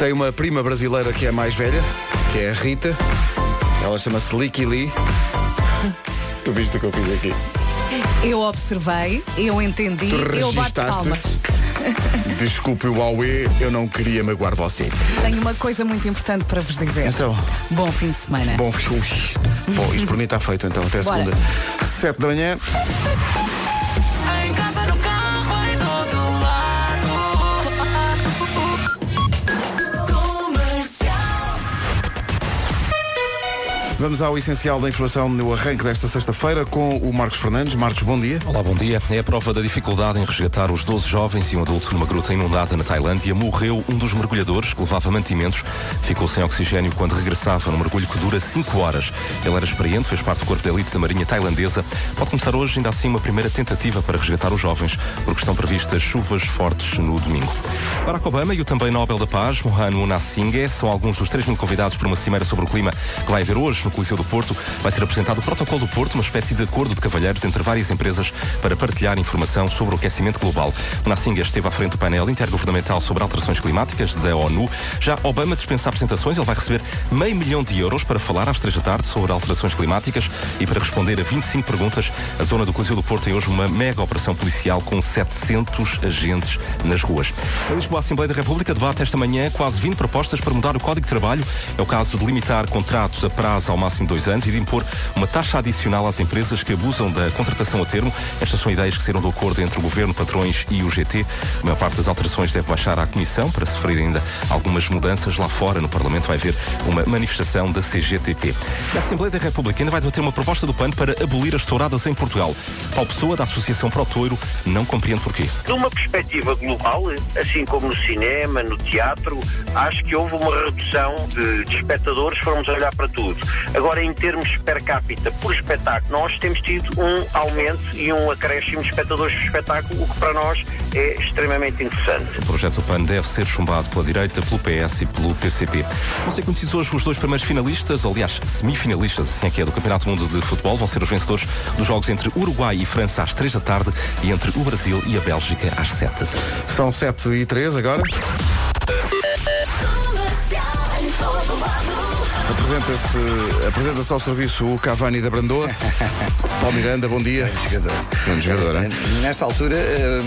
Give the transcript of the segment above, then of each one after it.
Tem uma prima brasileira que é mais velha, que é a Rita. Ela chama-se Licky Lee. Tu viste o que eu fiz aqui? Eu observei, eu entendi, Tu eu bato registaste. palmas. Desculpe o Huawei, eu não queria magoar você. Tenho uma coisa muito importante para vos dizer. Então, Bom fim de semana. bom, ui. bom, isto para mim está feito então, até Bora. segunda. Sete da manhã. Vamos ao essencial da informação no arranque desta sexta-feira com o Marcos Fernandes. Marcos, bom dia. Olá, bom dia. É a prova da dificuldade em resgatar os 12 jovens e um adulto numa gruta inundada na Tailândia. Morreu um dos mergulhadores que levava mantimentos. Ficou sem oxigênio quando regressava num mergulho que dura 5 horas. Ele era experiente, fez parte do corpo de elite da Marinha Tailandesa. Pode começar hoje, ainda assim, uma primeira tentativa para resgatar os jovens, porque estão previstas chuvas fortes no domingo. Barack Obama e o também Nobel da Paz, Mohan Munasinghe, são alguns dos 3 mil convidados para uma cimeira sobre o clima que vai haver hoje no Coliseu do Porto. Vai ser apresentado o Protocolo do Porto, uma espécie de acordo de cavalheiros entre várias empresas para partilhar informação sobre o aquecimento global. Munasinghe esteve à frente do painel intergovernamental sobre alterações climáticas da ONU. Já Obama dispensa apresentações, ele vai receber meio milhão de euros para falar às três da tarde sobre alterações climáticas e para responder a 25 perguntas. A zona do Coliseu do Porto tem hoje uma mega operação policial com 700 agentes nas ruas. A Lisboa a Assembleia da República debate esta manhã quase 20 propostas para mudar o Código de Trabalho. É o caso de limitar contratos a prazo ao máximo dois anos e de impor uma taxa adicional às empresas que abusam da contratação a termo. Estas são ideias que saíram do acordo entre o Governo, patrões e o GT. A maior parte das alterações deve baixar à Comissão para sofrer ainda algumas mudanças lá fora. No Parlamento vai haver uma manifestação da CGTP. A Assembleia da República ainda vai debater uma proposta do PAN para abolir as touradas em Portugal. Paulo Pessoa, da Associação Pro Touro, não compreende porquê. Numa perspectiva global, assim como no cinema, no teatro, acho que houve uma redução de, de espectadores, formos olhar para tudo. Agora, em termos per capita, por espetáculo, nós temos tido um aumento e um acréscimo de espectadores por espetáculo, o que para nós é extremamente interessante. O projeto do PAN deve ser chumbado pela direita, pelo PS e pelo PCP. Vão ser conhecidos hoje os dois primeiros finalistas, ou, aliás, semifinalistas, assim é que é, do Campeonato do Mundo de Futebol. Vão ser os vencedores dos jogos entre Uruguai e França às 3 da tarde e entre o Brasil e a Bélgica às 7. São 7 e 3 agora. Apresenta-se apresenta ao serviço o Cavani da Brandoa. Paulo Miranda, bom dia. Grande jogador. Grande jogador, hein? Nesta altura, eh,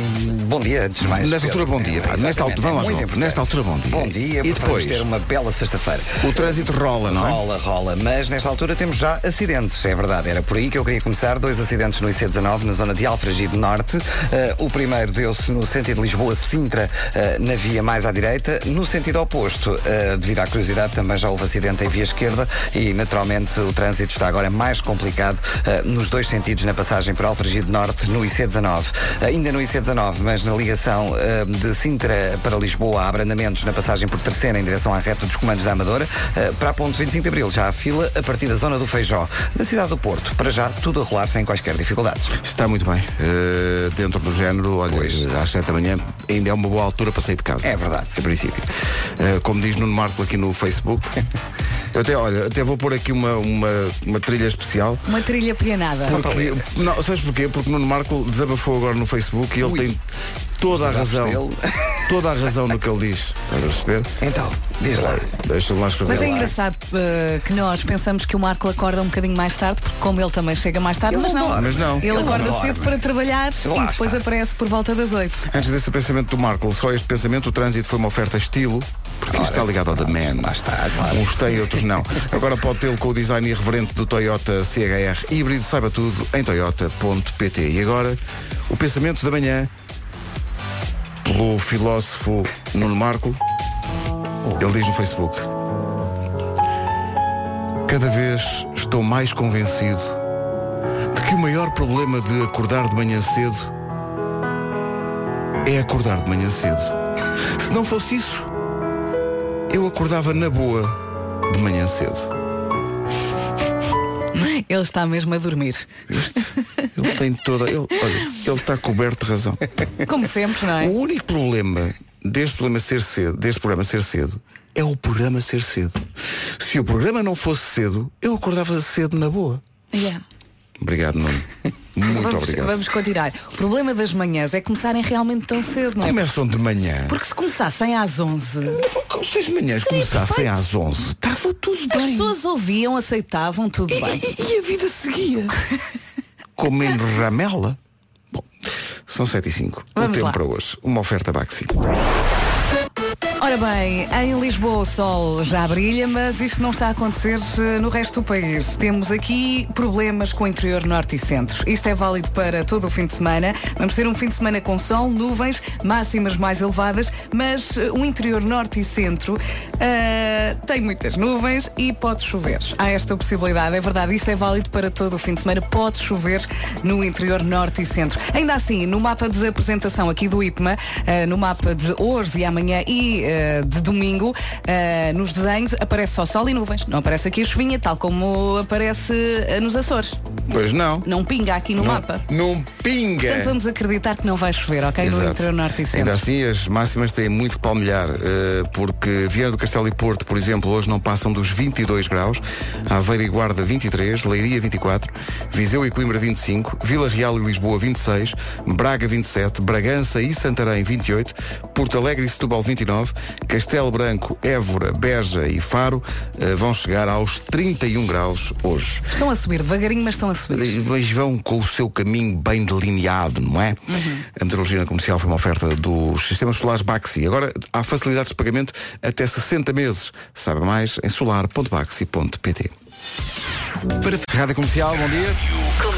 bom dia, antes de mais. Nesta altura, bom dia, pá. Nesta altura- vamos lá, é muito. Nesta altura, bom dia. Bom dia, E porque depois? ter uma bela sexta-feira. O trânsito rola, não é? Rola, rola, mas nesta altura temos já acidentes, é verdade. Era por aí que eu queria começar. Dois acidentes no IC19, na zona de Alfragide Norte. Eh, o primeiro deu-se no sentido Lisboa-Sintra, eh, na via mais à direita. No sentido oposto, eh, devido à curiosidade, também já houve acidente em via esquerda e, naturalmente, o trânsito está agora mais complicado eh, nos dois sentidos, na passagem por Alfragide Norte, no IC19. Ainda no IC19, mas na ligação eh, de Sintra para Lisboa, há abrandamentos na passagem por Terceira em direção à reta dos comandos da Amadora. Eh, para a ponte 25 de Abril, já há fila a partir da zona do Feijó. Na cidade do Porto, para já, tudo a rolar sem quaisquer dificuldades. Está muito bem. Dentro do género, olha, às 7 da manhã ainda é uma boa altura para sair de casa. É verdade. Em princípio. Como diz Nuno Marco aqui no Facebook. Eu até, olha, até vou pôr aqui uma, uma, uma trilha especial. Uma trilha pianada. Porque, não, sabes porquê? Porque Nuno Marco desabafou agora no Facebook e ele Ui. tem toda a razão. dele. Toda a razão no que ele diz. Estás a perceber? Então, diz lá. Deixa-me lá escrever. Mas é engraçado eh, que nós pensamos que o Marco acorda um bocadinho mais tarde, porque como ele também chega mais tarde, Ele mas não. Mas não. Ele Ele acorda não cedo para trabalhar Lá e depois está. aparece por volta das 8. Antes desse pensamento do Marco, só este pensamento, o trânsito foi uma oferta estilo, porque isto está ligado ao The Man. Lá está, claro. Uns têm, outros não. Agora pode tê-lo com o design irreverente do Toyota CHR híbrido, saiba tudo em toyota.pt. E agora, o pensamento da manhã, pelo filósofo Nuno Marco, ele diz no Facebook: Cada vez estou mais convencido de que o maior problema de acordar de manhã cedo é acordar de manhã cedo. Se não fosse isso, eu acordava na boa de manhã cedo. Ele está mesmo a dormir. Ele tem toda. Ele, olha, ele está coberto de razão. Como sempre, não é? O único problema deste programa ser cedo, deste programa ser cedo, é o programa ser cedo. Se o programa não fosse cedo, eu acordava cedo na boa. Yeah. Obrigado, Nuno. Muito vamos, obrigado. Vamos continuar. O problema das manhãs é começarem realmente tão cedo, não é? Começam de manhã. Porque se começassem às 11, Se as manhãs começassem às 11, estava tudo as bem. pessoas ouviam, aceitavam, tudo bem. E, e a vida seguia. Comendo ramela. Bom, são 7 e 5. O Vamos tempo lá. para hoje. Uma oferta Baxi. Ora bem, em Lisboa o sol já brilha, mas isto não está a acontecer eh, no resto do país. Temos aqui problemas com o interior norte e centro. Isto é válido para todo o fim de semana. Vamos ter um fim de semana com sol, nuvens, máximas mais elevadas, mas eh, o interior norte e centro eh, tem muitas nuvens e pode chover. Há esta possibilidade, é verdade, isto é válido para todo o fim de semana. Pode chover no interior norte e centro. Ainda assim, no mapa de apresentação aqui do IPMA, eh, no mapa de hoje e amanhã e eh, de domingo, eh, nos desenhos aparece só sol e nuvens. Não aparece aqui a chuvinha, tal como aparece eh, nos Açores. Pois não. Não pinga aqui no mapa. Não pinga. Portanto, vamos acreditar que não vai chover, ok? No Exato. interior norte e centro. Ainda assim, as máximas têm muito que palmilhar, porque Vieira do Castelo e Porto, por exemplo, hoje não passam dos 22 graus, Aveiro e Guarda 23, Leiria 24, Viseu e Coimbra 25, Vila Real e Lisboa 26, Braga 27, Bragança e Santarém 28, Porto Alegre e Setúbal 29, Castelo Branco, Évora, Beja e Faro eh, vão chegar aos 31 graus hoje. Estão a subir devagarinho, mas estão a subir. Mas vão com o seu caminho bem delineado, não é? A meteorologia na comercial foi uma oferta dos sistemas solares Baxi. Agora há facilidades de pagamento até 60 meses. Saiba mais em solar.baxi.pt. Rádio Comercial, bom dia.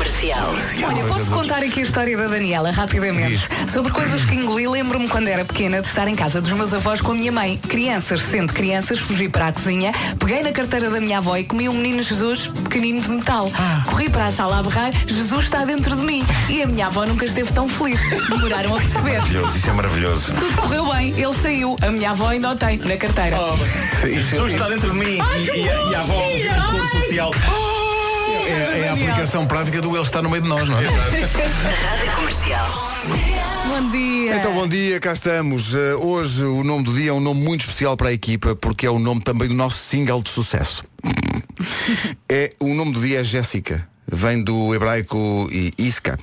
Olha, posso contar aqui a história da Daniela rapidamente? Sobre coisas que engoli, lembro-me quando era pequena de estar em casa dos meus avós com a minha mãe. Crianças, sendo crianças, fugi para a cozinha, peguei na carteira da minha avó e comi um menino Jesus pequenino de metal. Corri para a sala a berrar, Jesus está dentro de mim. E a minha avó nunca esteve tão feliz. Demoraram a perceber. Maravilhoso, isso é maravilhoso. Tudo correu bem, ele saiu. A minha avó ainda o tem na carteira. Jesus está dentro de mim e, e a, e a avó o social. É, é a aplicação prática do Ele está no meio de nós, não é? Bom dia. Então, bom dia, cá estamos. Eh, hoje o nome do dia é um nome muito especial para a equipa, porque é o nome também do nosso single de sucesso. é, o nome do dia é Jéssica. Vem do hebraico i- Iska,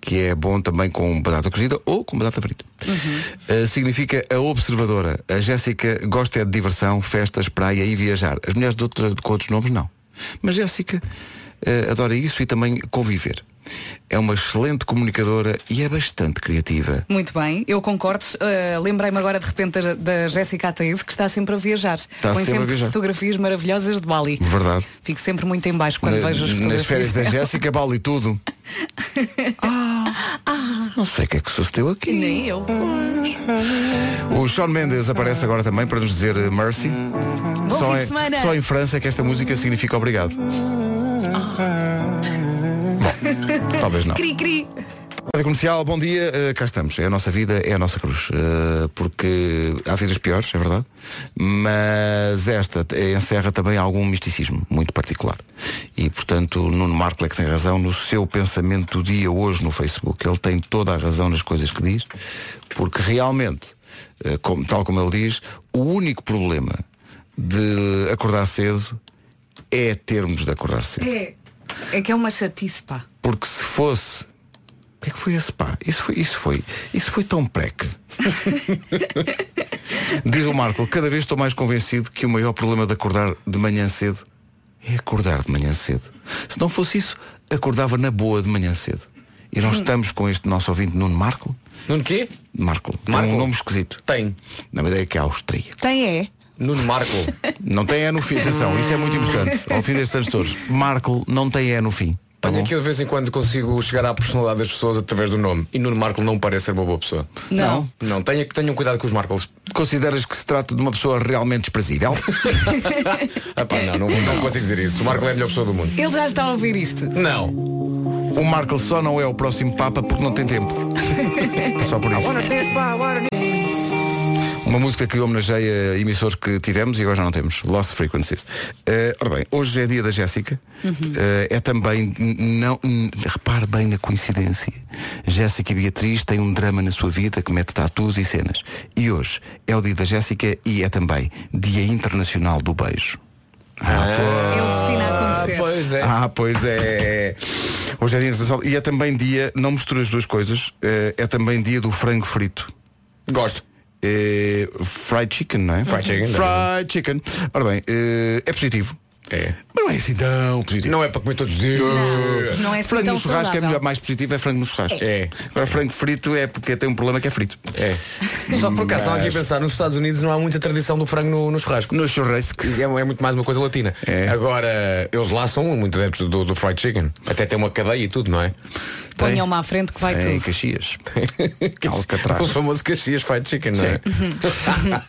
que é bom também com batata cozida ou com batata frita. Eh, significa a observadora. A Jéssica gosta é de diversão, festas, praia e viajar. As mulheres de outra- com outros nomes, não. Mas Jéssica adora isso e também conviver. É uma excelente comunicadora e é bastante criativa. Muito bem, eu concordo. Uh, Lembrei-me agora de repente da, da Jéssica Ataíde, que está sempre a viajar. Põe sempre a viajar. fotografias maravilhosas de Bali. Verdade. Fico sempre muito em baixo quando Na- vejo as nas fotografias. férias da. Jéssica, Bali tudo. Ah, não sei o que é que sucedeu aqui. Nem eu. O Sean Mendes aparece agora também para nos dizer eh, Mercy. Bom Só em, só em França é que esta música significa obrigado. Bom, talvez não. Cri, cri. Rádio Comercial, bom dia, eh, cá estamos. É a nossa vida, é a nossa cruz. Eh, porque há vidas piores, é verdade. Mas esta eh, encerra também algum misticismo muito particular. E, portanto, Nuno Marco é que tem razão no seu pensamento do dia hoje no Facebook. Ele tem toda a razão nas coisas que diz, porque realmente, eh, como- tal como ele diz, o único problema de acordar cedo é termos de acordar cedo. É, é que é uma chatice, pá. Porque se fosse. O que é que foi esse pá? Isso foi, isso foi, isso foi tão preque. Diz o Marco, cada vez estou mais convencido que o maior problema de acordar de manhã cedo é acordar de manhã cedo. Se não fosse isso, acordava na boa de manhã cedo. E nós estamos com este nosso ouvinte Nuno Marco. Nuno quê? Marco, tem Marco? um nome esquisito. Tem. Na ideia é que é austríaco. Tem é. Nuno Marco. Não tem é no fim, atenção, isso é muito importante. Ao fim destes anos todos. Marco não tem é no fim. Tá Tenho bom? aqui de vez em quando consigo chegar à personalidade das pessoas através do nome. E Nuno Marco não parece ser uma boa pessoa. Não. Não, tenha, tenham cuidado com os Marcos. Consideras que se trata de uma pessoa realmente desprezível? Ah, pá, não, não, não consigo dizer isso. O Marco é a melhor pessoa do mundo. Ele já está a ouvir isto. Não. O Markle só não é o próximo Papa porque não tem tempo. É só por isso. Uma música que homenageia emissores que tivemos e agora já não temos. Lost Frequencies. Eh, ora bem, hoje é dia da Jéssica. Eh, é também, não, repare bem na coincidência. Jéssica e Beatriz têm um drama na sua vida que mete tatus e cenas. E hoje é o dia da Jéssica e é também Dia Internacional do Beijo. Ah, É o destino a acontecer. pois é. Ah, pois é. Hoje é dia internacional e é também dia, não mistura as duas coisas, eh, é também dia do frango frito. Gosto. Eh, fried chicken, não é? Fried chicken, Fried chicken. Ora bem, eh, é positivo. É. Mas não é assim tão positivo. Não é para comer todos os dias. Não, não é assim Frango tão no churrasco é saudável. melhor, mais positivo é frango no churrasco. É. Agora frango frito é porque tem um problema que é frito. É. Só que por acaso estava aqui a pensar, nos Estados Unidos não há muita tradição do frango no, no churrasco. No churrasco. É, é muito mais uma coisa latina. É. Agora, eles lá são muito adeptos do, do fried chicken. Até tem uma cadeia e tudo, não é? Ponham-me à frente que vai É, em tudo. Caxias. O Alcatraz. famoso Caxias fried chicken, não é?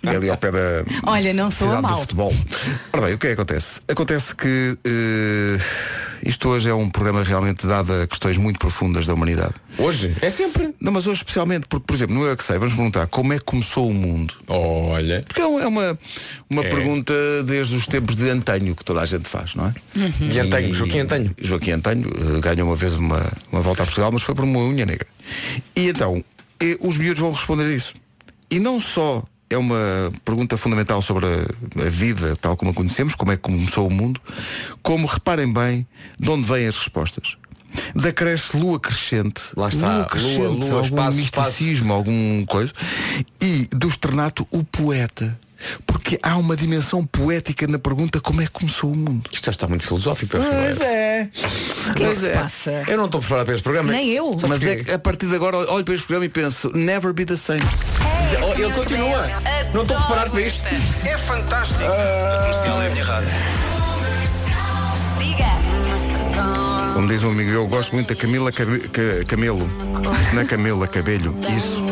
E ali ao pé da Olha, não sou a cidade do mal. futebol. Ora bem, o que é que acontece? Acontece que eh, isto hoje é um programa realmente dado a questões muito profundas da humanidade. Hoje? É sempre. Não, mas hoje especialmente, porque, por exemplo, no Eu é que sei, vamos perguntar como é que começou o mundo. Olha. Porque é é uma, uma É. pergunta desde os tempos de antanho que toda a gente faz, não é? E Antanho, Joaquim Antanho. Joaquim Antanho eh, ganhou uma vez uma, uma volta a Portugal, mas foi por uma unha negra. E então, eh, os miúdos vão responder isso. E não só é uma pergunta fundamental sobre a, vida tal como a conhecemos, como é que começou o mundo, como reparem bem de onde vêm as respostas. Da cresce lua crescente, Lá está, lua crescente, lua, lua, algum espaço, misticismo, algum coisa, e do externato o poeta. Porque há uma dimensão poética na pergunta como é que começou o mundo. Isto já está muito filosófico. Pois é. O que é que se passa? Eu não estou preparado para este programa. Nem eu. Mas é que a partir de agora olho para este programa e penso Never be the same Oh, Ele continua. Não estou preparado para isto. É fantástico. A comercial é a minha rádio. Como diz um amigo, eu gosto muito da Camila Cabe Ca- Camelo. Não é Camila, Cabelho. Isso.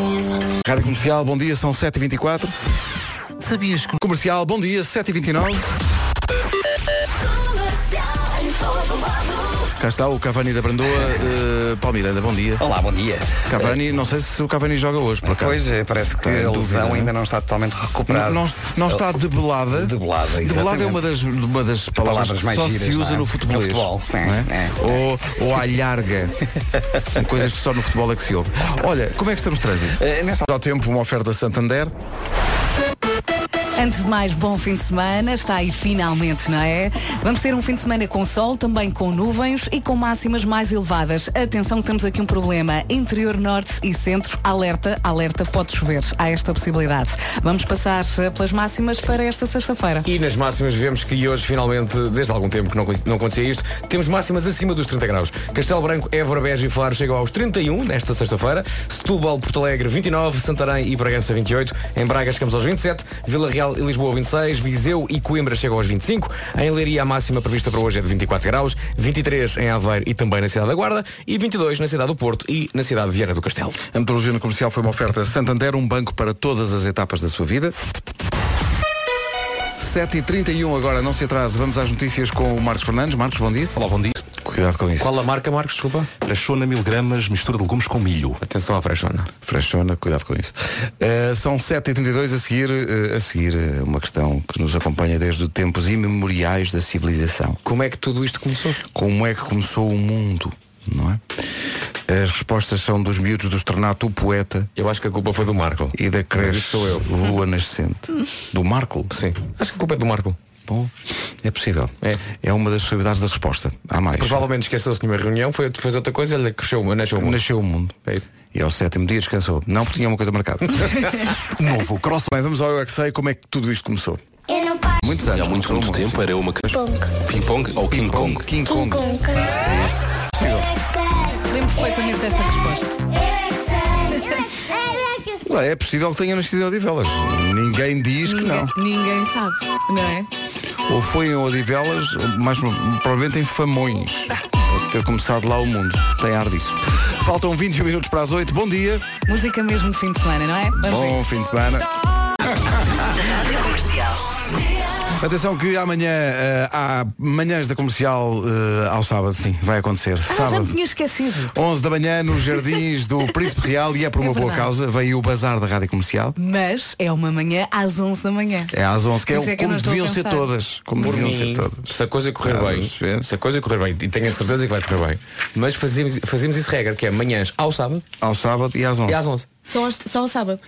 Rádio Comercial, bom dia, são 7h24 Sabias que Comercial, bom dia, 7h29 Cá está o Cavani da Brandoa uh, Paulo Miranda, bom dia Olá, bom dia. Cavani, não sei se o Cavani joga hoje por acaso Pois, eh, parece que a lesão não é? ainda não está totalmente não, recuperada. não, não está debelada Debelada, Debelada é exatamente. uma das, uma das palavras, Palavras que mais só giras, se usa não é? no futebolês No futebol, não é, é. Ou, ou São coisas que só no futebol é que se ouve Olha, como é que estamos de trânsito? Eh, nesta Ao tempo, uma oferta Santander Antes de mais, bom fim de semana. Está aí finalmente, não é? Vamos ter um fim de semana com sol, também com nuvens e com máximas mais elevadas. Atenção, temos aqui um problema. Interior norte e centro, alerta, alerta, pode chover. Há esta possibilidade. Vamos passar eh, pelas máximas para esta sexta-feira. E nas máximas vemos que hoje, finalmente, desde algum tempo que não, não acontecia isto, temos máximas acima dos 30 graus. Castelo Branco, Évora, Beja e Faro chegam aos 31 nesta sexta-feira. Setúbal, Porto Alegre, 29. Santarém e Bragança, 28. Em Braga chegamos aos 27. Vila Real e Lisboa, 26. Viseu e Coimbra chegam aos 25. Em Leiria, a máxima prevista para hoje é de 24 graus. 23 em Aveiro e também na cidade da Guarda. E 22 na cidade do Porto e na cidade de Viana do Castelo. A metrologia no comercial foi uma oferta Santander Um banco para todas as etapas da sua vida 7h31 agora, não se atrase Vamos às notícias com o Marcos Fernandes Marcos, bom dia Olá, bom dia. Cuidado com isso Qual a marca, Marcos? Desculpa. Frechona mil gramas, mistura de legumes com milho. Atenção à freixona. Freixona, cuidado com isso. Uh, são 7h32 a seguir, uh, a seguir uh, uma questão que nos acompanha desde os tempos imemoriais da civilização. Como é que tudo isto começou? Como é que começou o mundo, não é? As respostas são dos miúdos do Estrenato, o poeta Eu acho que a culpa foi do Marco. e da isso sou eu. Lua Nascente. Do Marco? Sim. Acho que a culpa é do Marco. Bom, é possível. É. uma das possibilidades da resposta. Há mais. Provavelmente esqueceu-se de uma reunião, foi fez outra coisa, ele cresceu, nasceu o mundo. Nasceu o mundo. É. E ao sétimo dia descansou. Não porque tinha uma coisa marcada. Novo cross. Bem, vamos ao Eu é que sei como é que tudo isto começou. Eu não paro. Muitos anos. Há muito, muito tempo era uma ping-pong ou King Kong. King Kong. King Kong. Eu é que sei. Lembro perfeitamente desta resposta. É É possível que tenha nascido em Odivelas. Ninguém diz que não. ninguém sabe, não é? Ou foi em Odivelas, mas provavelmente em Famões. Ter começado lá o mundo. Tem ar disso. Faltam 21 minutos para as 8. Bom dia. Música mesmo fim de semana, não é? Vamos Bom fim de semana. Atenção que amanhã eh, há manhãs da comercial eh, ao sábado, sim, vai acontecer. Ah, já me sábado. tinha esquecido. 11 da manhã nos jardins do Príncipe Real e é por É uma boa verdade. causa. Vem o bazar da Rádio Comercial. Mas é uma manhã às 11 da manhã. É às 11, que é, é que como deviam ser todas. Como Por deviam mim, ser todas. se a coisa correr Ah, bem, ver. se a coisa correr bem, e tenho a certeza que vai correr bem, mas fazemos, fazemos isso regra, que é manhãs ao sábado Ao sábado e às 11. e às 11. Só, só ao sábado.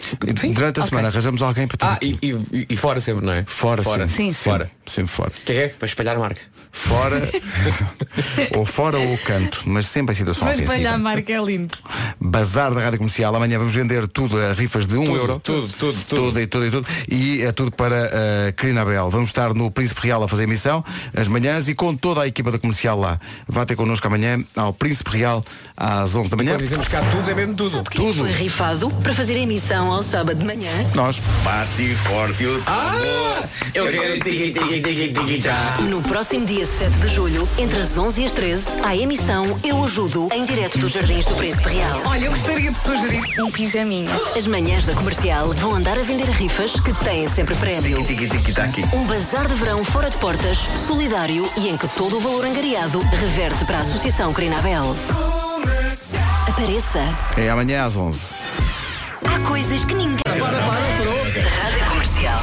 Durante a Ok. semana arranjamos alguém para ter Ah, aqui. e, e- e fora sempre, não é? Fora, fora. sim. Sim. Fora. Sempre fora. Que é? Para espalhar a marca. Fora, ou fora ou canto, mas sempre em situação ofensiva. para a marca é lindo. Bazar da Rádio Comercial. Amanhã vamos vender tudo a rifas de 1 Tudo, euro. tudo, tudo, tudo. Tudo e tudo e tudo. E é tudo para a Crinabel. Vamos estar no Príncipe Real a fazer emissão as manhãs e com toda a equipa da comercial lá. Vá ter connosco amanhã ao Príncipe Real às 11 da manhã. Quando dizemos cá tudo, é mesmo tudo. Tudo. Foi rifado para fazer a emissão ao sábado de manhã. Nós. Bate forte o tambor. Eu quero tiki tiki tiki tiki já. No próximo dia 7 de julho, entre as 11 e as 13, há emissão Eu Ajudo, em direto dos Jardins do Príncipe Real. Olha, eu gostaria de sugerir um pijaminha. As manhãs da comercial vão andar a vender rifas que têm sempre prémio. Tiki tiki taki. Um bazar de verão fora de portas, solidário e em que todo o valor angariado reverte para a Associação Crinabel. Apareça. É amanhã às 11. Há coisas que ninguém. Rádio Comercial.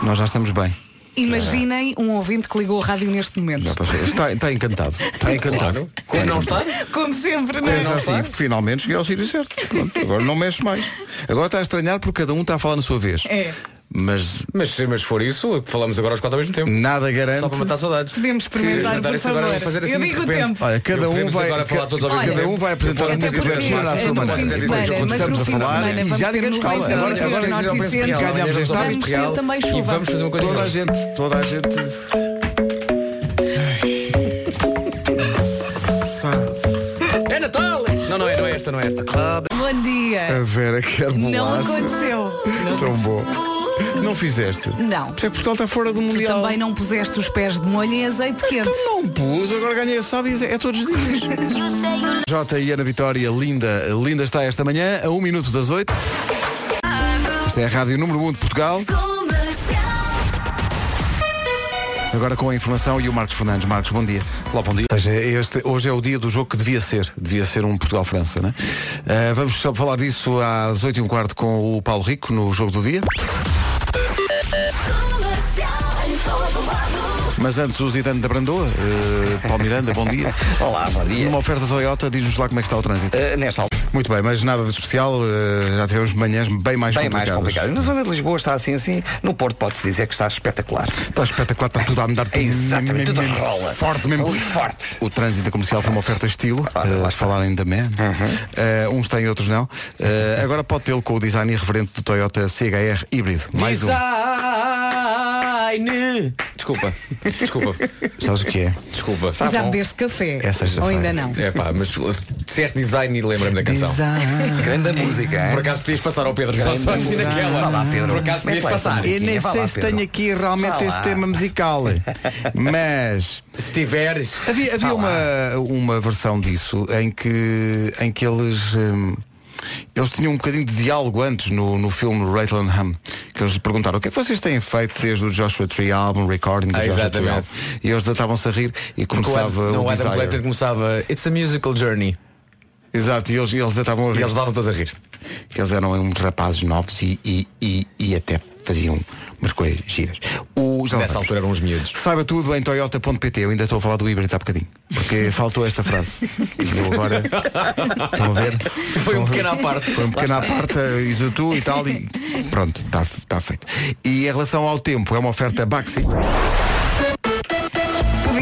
Nós já estamos bem. Imaginem um ouvinte que ligou a rádio neste momento. Já. Está, está encantado. Está encantado. Como não está? Como sempre, não Mas é? assim, finalmente cheguei ao sítio certo. Pronto, agora não mexe mais. Agora está a estranhar porque cada um está a falar na sua vez. É. Mas Mas, mas se for isso, falamos agora aos quatro ao mesmo tempo. nada garante. Só para matar saudades. Podemos experimentar, por isso agora, fazer assim eu de digo o repente. tempo. Olha, cada um vai, agora falar todos ao mesmo cada um vai apresentar as músicas à sua é no maneira. fim de Dizer, semana, mas estamos a falar semana e vamos já digamos nuvens calma. Agora- e. Ganhámos este Vamos ter também E chuva. vamos fazer uma coisa. Toda a gente, toda a gente. É Natal! Não, não é, não é esta, não é esta. Bom dia. A Vera quer Não bolacha. aconteceu. Não Tão bom. Não fizeste? Não. Por isso é que Portugal está fora do Tu Mundial. também não puseste os pés de molho em azeite quente. Não pus, agora ganhei a sábado é todos os dias. Jota e Ana Vitória, linda, linda está esta manhã, a um minuto das oito. Esta é a Rádio Número 1 um de Portugal. Agora com a informação e o Marcos Fernandes. Marcos, bom dia. Olá, bom dia. Este, hoje é o dia do jogo que devia ser. Devia ser um Portugal-França, né? Ah, vamos só falar disso às 8 e um quarto com o Paulo Rico no jogo do dia. Mas antes o Zidane da Brandoa, uh, Paulo Miranda, bom dia. Olá, bom dia. Numa oferta Toyota, diz-nos lá como é que está o trânsito. Uh, nesta altura, Muito bem, mas nada de especial, uh, já tivemos manhãs bem mais bem mais complicadas. Na zona de Lisboa está assim assim. No Porto pode-se dizer que está espetacular. Está espetacular, está tudo a andar É exatamente, tudo rola. Forte mesmo. Muito forte. O trânsito comercial foi uma oferta estilo, lá uh, falarem da man. Uh, uns têm, outros não. Uh, agora pode tê-lo com o design irreverente do Toyota CHR híbrido. Mais um. Design! Desculpa, desculpa, Sabes o que é? desculpa. Tá Já bom. bebeste café? É sexta-feira. Ou ainda não? É pá, mas disseste design e lembra-me da canção. Grande música, hein? Por acaso podias passar ao Pedro, só, só assim naquela. Vá lá, Pedro. Por acaso podias Mete lá essa passar. música. Eu nem Vá sei lá, se Pedro. tenho aqui realmente Vá esse lá. tema musical. Mas Se tiveres. havia, havia uma, uma versão disso em que, em que eles. hum, eles tinham um bocadinho de diálogo antes no, no filme Raylan Hum, que eles lhe perguntaram o que é que vocês têm feito desde o Joshua Tree Album, recording do Ah, Joshua Tree. Album. E eles estavam-se a rir e Porque o começava Adam, não, o o Adam. Plater começava It's a musical journey. Exato, e eles, e eles estavam a E rir. eles davam todos a rir. Eles eram uns rapazes novos e, e, e, e até faziam umas coisas giras. O, já Nessa altura eram uns miúdos. Saiba tudo em toyota.pt. Eu ainda estou a falar do híbrido há bocadinho. Porque faltou esta frase. E eu agora. Estão a ver? Foi um pequeno à parte. Foi um pequeno à parte, isso tu e tal. E pronto, está tá feito. E em relação ao tempo, é uma oferta Baxi.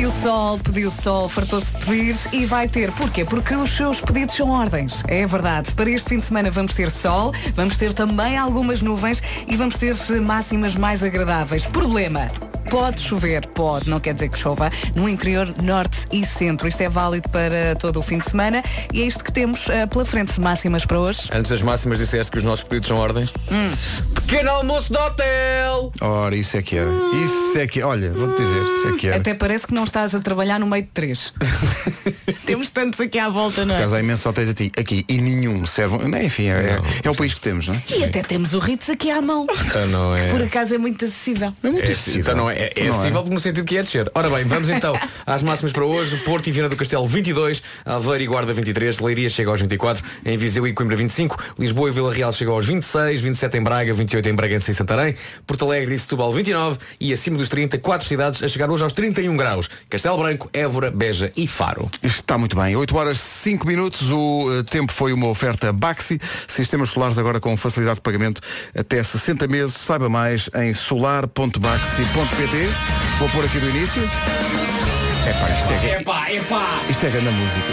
Pediu sol, pediu sol, fartou-se de pedir e vai ter. Porquê? Porque os seus pedidos são ordens. É verdade. Para este fim de semana vamos ter sol, vamos ter também algumas nuvens e vamos ter máximas mais agradáveis. Problema. Pode chover, pode, não quer dizer que chova, no interior norte e centro. Isto é válido para todo o fim de semana e é isto que temos eh, pela frente máximas para hoje. Antes das máximas disseste que os nossos pedidos são ordens. Pequeno almoço de hotel! Ora, isso é que era. Isso é que Olha, vou-te dizer, isso é que era. Até parece que não estás a trabalhar no meio de três. temos tantos aqui à volta, não Por é? acaso há imensos hotéis a ti, aqui e nenhum serve. Não, Enfim, é, é, é o país que temos, não é? E até temos o Ritz aqui à mão. Então não é. Por acaso é muito acessível. É muito É, acessível. então não é, é, é é? acessível no sentido que é descer. Ora bem, vamos então às máximas para hoje. Porto e Viana do Castelo 22, Aveiro e Guarda 23, Leiria chega aos 24, em Viseu e Coimbra 25, Lisboa e Vila Real chegam aos 26, 27 em Braga, 28 em Bragança e Santarém, Porto Alegre e Setúbal 29 e acima dos 30, quatro cidades a chegar hoje aos 31 graus. Castelo Branco, Évora, Beja e Faro. Está muito bem. 8 horas 5 minutos. O eh, tempo foi uma oferta Baxi. Sistemas solares agora com facilidade de pagamento até 60 meses. Saiba mais em solar.baxi.pt. Vou pôr aqui do início. Epá, isto é, Epá, epá! isto é grande música.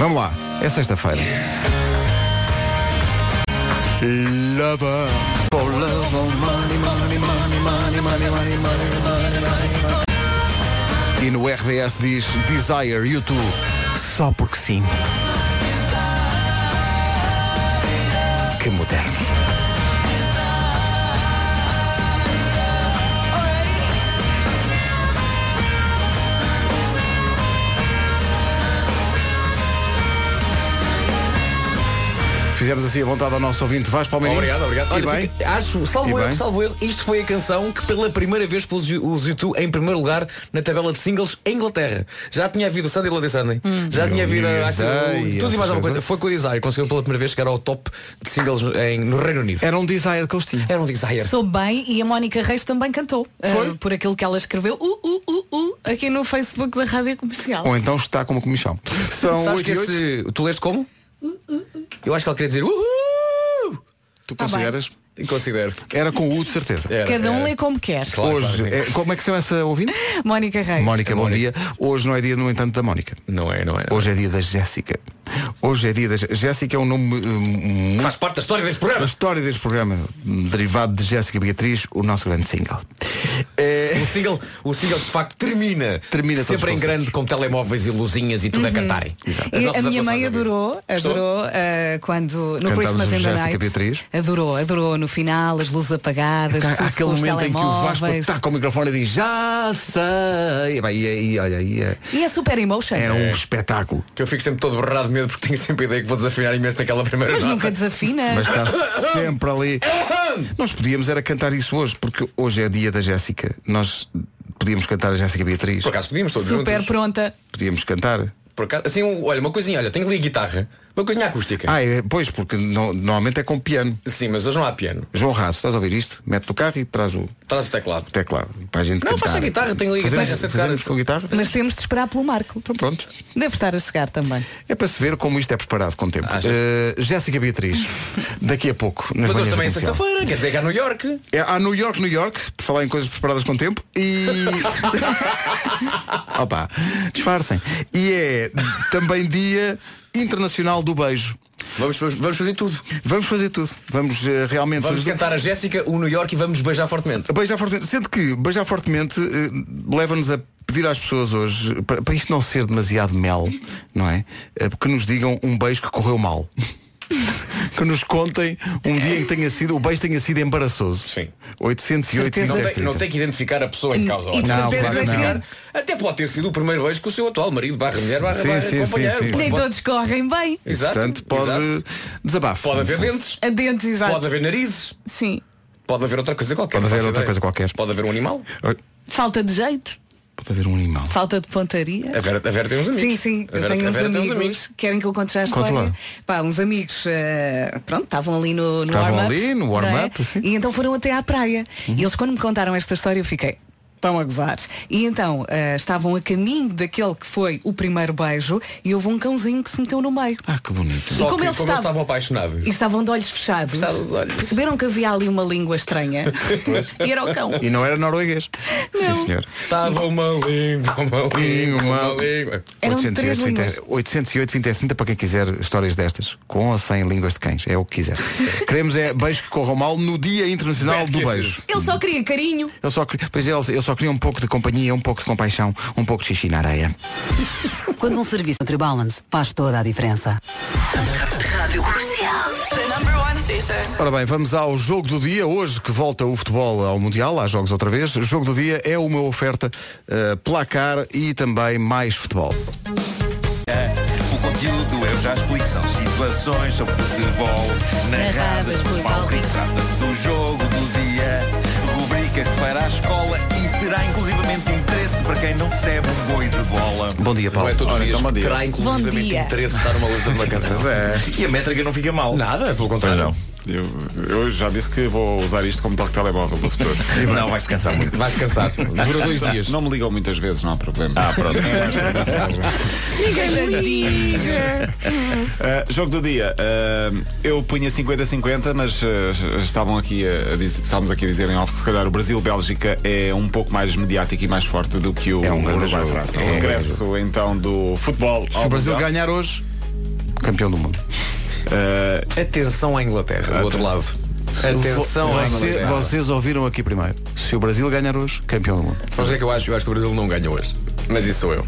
Vamos lá. É sexta-feira. Lover. For love, oh, money, money, money, money, money, money, money, money, money, money. E no RDS diz Desire YouTube. Só porque sim. Que modernos. Fizemos assim a vontade ao nosso ouvinte Vasco Palmeirinho. Obrigado, obrigado. E Olha, bem? fica- acho, salvo erro, salvo erro, isto foi a canção que pela primeira vez pôs os YouTube em primeiro lugar na tabela de singles em Inglaterra. Já tinha havido o Sunday Bloody Sunday, já tinha havido Desire, tudo e mais alguma coisa. Foi com o Desire, conseguiu pela primeira vez chegar ao top de singles em- no Reino Unido. Era um desire que eles tinham. Era um Desire. Sou bem e a Mónica Reis também cantou. Foi? ah, por aquilo que ela escreveu uh, uh, uh, uh, aqui no Facebook da Rádio Comercial. Ou então está como comissão. São Sabes 8 que e 8. esse, tu leste como? Eu acho que ele queria dizer uhul! Tu Tá consideras? E considero. Era com o U de certeza. Era, Cada um era. lê como quer. Claro, Hoje, claro, é- como é que se chama essa ouvinte? Mónica Reis. Mónica, bom Mónica. dia. Hoje não é dia, no entanto, da Mónica. Não é, não é. não Hoje é dia da Jéssica. Hoje é dia da Jé- Jéssica é um nome uh, é. muito Faz parte da história deste a programa. história deste programa, derivado de Jéssica Beatriz, o nosso grande single. É, O single, o single de facto termina, Termina sempre em grande com telemóveis e luzinhas e tudo a cantarem. Uhum. E a minha mãe adorou, adorou ah, quando no Christmas in the Jéssica Night. Beatriz. Adorou, adorou no final, as luzes apagadas, há tudo aquele com os momento em que o Vasco está com o microfone e diz já sei. E, bem, e, e, olha, e, é, E é super emotion. é um espetáculo. Que eu fico sempre todo borrado medo porque tenho sempre a ideia que vou desafinar imenso naquela primeira Mas nota. nunca desafina. Mas está sempre ali. Nós podíamos era cantar isso hoje, porque hoje é dia da Jéssica. Nós podíamos cantar a Jéssica Beatriz. Por acaso podíamos todos Super juntos. pronta. Podíamos cantar. Por acaso, assim, um- olha, uma coisinha, olha, tenho ali a guitarra, uma coisinha acústica. Ah, é, pois, porque no- normalmente é com piano. Sim, mas hoje não há piano. João Raso, estás a ouvir isto? Mete no carro e traz o Traz o teclado. teclado para a gente Não, cantar. faz a guitarra, tenho ali a guitarra a ser tocar. fazemos com guitarra? Mas temos de esperar pelo Marco. Então pronto. Deve estar a chegar também. É para se ver como isto é preparado com o tempo. Achas? Eh, Jéssica Beatriz, daqui a pouco. nas Mas hoje manhãs também é comercial. sexta-feira, quer dizer que é New York. É, há New York, New York, por falar em coisas preparadas com o tempo, e. Opa, disfarcem. E é também dia internacional do beijo. Vamos, vamos, fazer tudo. Vamos fazer tudo. Vamos eh, realmente Vamos fazer. cantar a Jéssica, o New York e vamos beijar fortemente. Beijar fortemente. Sendo que beijar fortemente eh, leva-nos a pedir às pessoas hoje, para, para isto não ser demasiado mel, não é? Eh, que nos digam um beijo que correu mal. que nos contem um dia em que tenha sido, o beijo tenha sido embaraçoso. Sim. 808 Certeza. Não 10, tem, não 30. tem que identificar a pessoa em causa. E Não, Não, claro não. Até pode ter sido o primeiro beijo com o seu atual marido, barra mulher, barra, Sim, barra sim, companheiro. sim, sim. Nem Pode, todos correm bem. Exato, Portanto, pode exato. desabafo. Pode haver dentes, A dentes, exato. pode haver narizes, Sim. pode haver outra coisa qualquer. Pode haver outra ideia. coisa qualquer. Pode haver um animal. Falta de jeito. Pode haver um animal. Falta de pontaria. A Vera, a Vera tem uns amigos. Sim, sim, A eu Vera, tenho uns Vera tem amigos. Querem que eu conte já a Conta história? lá. Pá, uns amigos, eh, pronto, estavam ali no, no Estavam warm-up. ali no warm-up, é? sim. E então foram até à praia. E eles quando me contaram esta história eu fiquei. Estão a gozar. E então eh, estavam a caminho daquele que foi o primeiro beijo e houve um cãozinho que se meteu no meio. Ah, que bonito. Só E como que eles como eles estavam- estavam apaixonados. E estavam de olhos fechados. Fechados os olhos. Perceberam que havia ali uma língua estranha. e era o cão. E não era norueguês. Não. Sim, senhor. Estava uma língua, uma língua, uma língua. Eram 808, três 20, línguas. 808 20 30 para quem quiser histórias destas, com ou sem línguas de cães, é o que quiser. Queremos é beijo que corram mal no Dia Internacional do. Beijo. Ele só queria carinho. Eu só, queria- pois é, eu, eu só queria um pouco de companhia, um pouco de compaixão, um pouco de xixi na areia. Quando um serviço Nutribalance faz toda a diferença. Rádio Comercial. Ora bem, vamos ao jogo do dia. Hoje que volta o futebol ao Mundial, há jogos outra vez. O jogo do dia é uma oferta eh, placar e também mais futebol. O conteúdo eu já explico, são situações sobre futebol narradas por Paulo. Trata-se do jogo do dia, rubrica que fará a escola terá inclusivamente interesse para quem não recebe um boi de bola. Bom dia, Paulo. Não é todos Ora, dias. Então, bom dia. Terá inclusivamente dia. interesse dar uma letra de uma canção. É. E a métrica não fica mal. Nada, pelo contrário. Não. Eu, eu já disse que vou usar isto como toque telemóvel do futuro. Não, vais cansar muito. Vai descansar. Dura dois dias. Não me ligam muitas vezes, não há problema. Ah, pronto. Ninguém lhe diga. Uh, jogo do dia. Uh, eu punha 50-50, mas uh, estavam aqui a, a dizer, estávamos aqui a dizer em off que se calhar o Brasil-Bélgica é um pouco mais mediático e mais forte do que o É um grande jogo. Uruguai-França. É o um regresso então do futebol Se ao o Brasil ganhar hoje, campeão do mundo. Uh, Atenção à Inglaterra, do outro lado. Atenção à Inglaterra. vocês ouviram aqui primeiro. Se o Brasil ganhar hoje, campeão do mundo. Sabes o que é que eu acho? Eu acho que o Brasil não ganha hoje. Mas isso sou eu.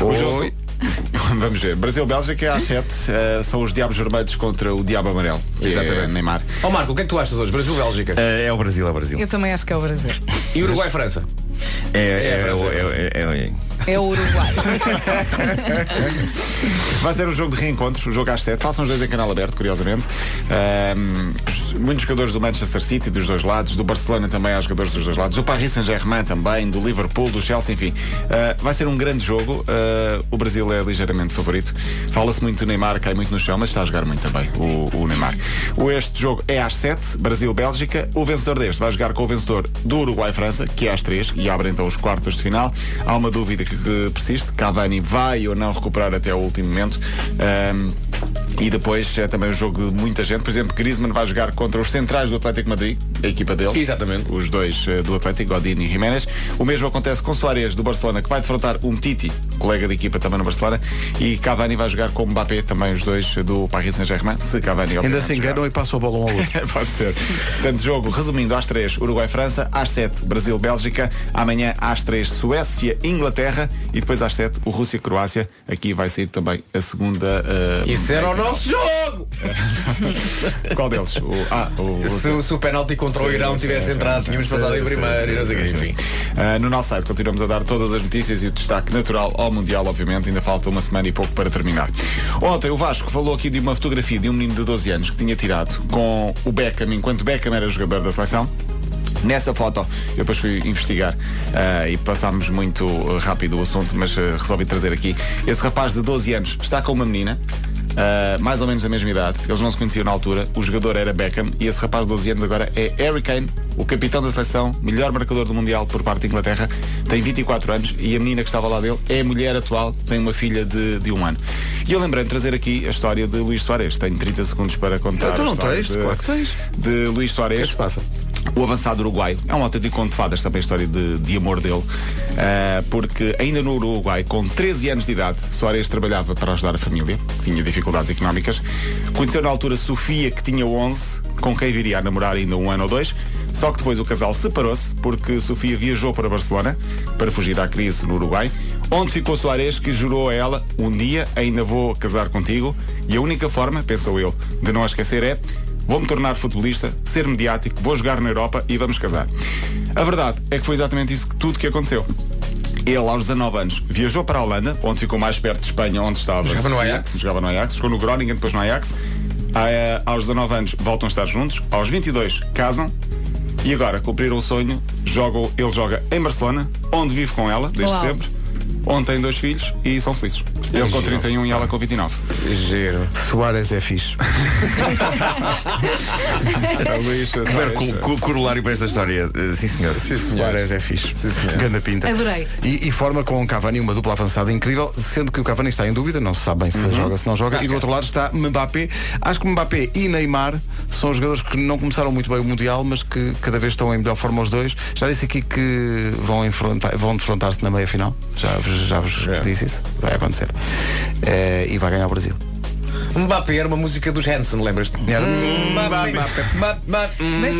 o jogo. Vamos ver. Brasil-Bélgica é às 7. uh, são os Diabos Vermelhos contra o Diabo Amarelo. é Exatamente. Neymar. Ó Marco, o que é que tu achas hoje? Brasil-Bélgica. Eh, é o Brasil, é o Brasil. Eu também acho que é o Brasil. E Uruguai-França. É, é, É, é, França, é, é, é, É o Uruguai. Vai ser um jogo de reencontros, o jogo às 7. Passam os dois em canal aberto, curiosamente. Ahm, muitos jogadores do Manchester City dos dois lados, do Barcelona também há jogadores dos dois lados, do Paris Saint-Germain também, do Liverpool, do Chelsea, enfim. Ah, vai ser um grande jogo. Ah, o Brasil é ligeiramente favorito. Fala-se muito do Neymar, cai muito no chão, mas está a jogar muito também o, o Neymar. O, este jogo é às 7, Brasil-Bélgica. O vencedor deste vai jogar com o vencedor do Uruguai-França, que é às 3, e abre então os quartos de final. Há uma dúvida que, que persiste: Cavani vai ou não recuperar até ao último momento. Ahm, e depois é também um jogo de muita gente. Por exemplo, Griezmann vai jogar contra os centrais do Atlético de Madrid, a equipa dele. Exatamente. Os dois eh, do Atlético, Godin e Jiménez. O mesmo acontece com Soares do Barcelona, que vai defrontar um Titi, colega de equipa também no Barcelona. E Cavani vai jogar com Mbappé, também os dois do Paris Saint-Germain. Se Cavani Ainda se enganam e passam a bola um ao outro. Pode ser. Portanto, jogo, resumindo, às 3, Uruguai-França, às 7, Brasil-Bélgica, amanhã às 3, Suécia-Inglaterra e depois às 7, o Rússia-Croácia. Aqui vai sair também a segunda. eh, Isso era o nosso jogo! Qual deles? O, ah, o Se, o- se o penalti contra o Sim, Irão sim, tivesse sim, entrado, tínhamos passado em primeiro e não sei o enfim. Ah, no nosso site continuamos a dar todas as notícias e o destaque natural ao Mundial, obviamente, ainda falta uma semana e pouco para terminar. Ontem o Vasco falou aqui de uma fotografia de um menino de 12 anos que tinha tirado com o Beckham enquanto Beckham era jogador da seleção. Nessa foto, eu depois fui investigar ah, e passámos muito ah, rápido o assunto, mas ah, resolvi trazer aqui. Esse rapaz de 12 anos está com uma menina, ah, mais ou menos da mesma idade, eles não se conheciam na altura, o jogador era Beckham e esse rapaz de 12 anos agora é Harry Kane, o capitão da seleção, melhor marcador do Mundial por parte da Inglaterra, tem 24 anos e a menina que estava lá dele é a mulher atual, tem uma filha de, de um ano. E eu lembrei-me de trazer aqui a história de Luís Soares. Tenho 30 segundos para contar. Tu a não tens? de, Claro que tens. de Luís Soares. O que é que se passa? O avançado uruguaio. É um autêntico conto de fadas também a história de, de amor dele. Ah, porque ainda no Uruguai, com 13 anos de idade, Soares trabalhava para ajudar a família, que tinha dificuldades económicas. Conheceu na altura Sofia, que tinha 11, com quem viria a namorar ainda um ano ou dois. Só que depois o casal separou-se porque Sofia viajou para Barcelona para fugir à crise no Uruguai, onde ficou Soares que jurou a ela um dia ainda vou casar contigo e a única forma, pensou ele, de não a esquecer é vou-me tornar futebolista, ser mediático, vou jogar na Europa e vamos casar. A verdade é que foi exatamente isso que tudo que aconteceu. Ele, aos 19 anos, viajou para a Holanda, onde ficou mais perto de Espanha, onde estava. Jogava no. Ajax. Jogava no Ajax, jogou no Groningen, depois no Ajax. Ah, eh, aos 19 anos voltam a estar juntos, aos 22 casam e agora cumpriram o sonho, jogam, ele joga em Barcelona, onde vive com ela desde Uau. sempre, onde tem dois filhos e são felizes. Ele com 31 e ela com 29. Giro. Soares é fixe. É o Luís Primeiro, co- corolário para esta história. Eh, Sim, senhor. Soares é fixe. Ganda pinta. Adorei. E, e forma com o Cavani uma dupla avançada incrível, sendo que o Cavani está em dúvida, não se sabe bem se joga, se não joga, e do outro lado está Mbappé. Acho que Mbappé e Neymar são jogadores que não começaram muito bem o Mundial, mas que cada vez estão em melhor forma os dois. Já disse aqui que vão, enfrentar, vão defrontar-se na meia final. Já, já vos disse isso. Vai acontecer. Eh, e vai ganhar o Brasil. Mbappé era uma música dos Hanson, lembras-te?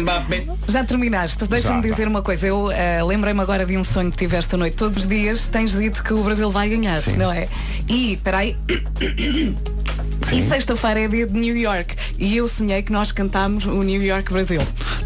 Mbappé. Já terminaste. Deixa-me dizer uma coisa. Eu eh, lembrei-me agora de um sonho que tive esta noite. Todos os dias tens dito que o Brasil vai ganhar, não é? E, peraí. E sexta-feira é dia de New York. E eu sonhei que nós cantámos o New York Brasil.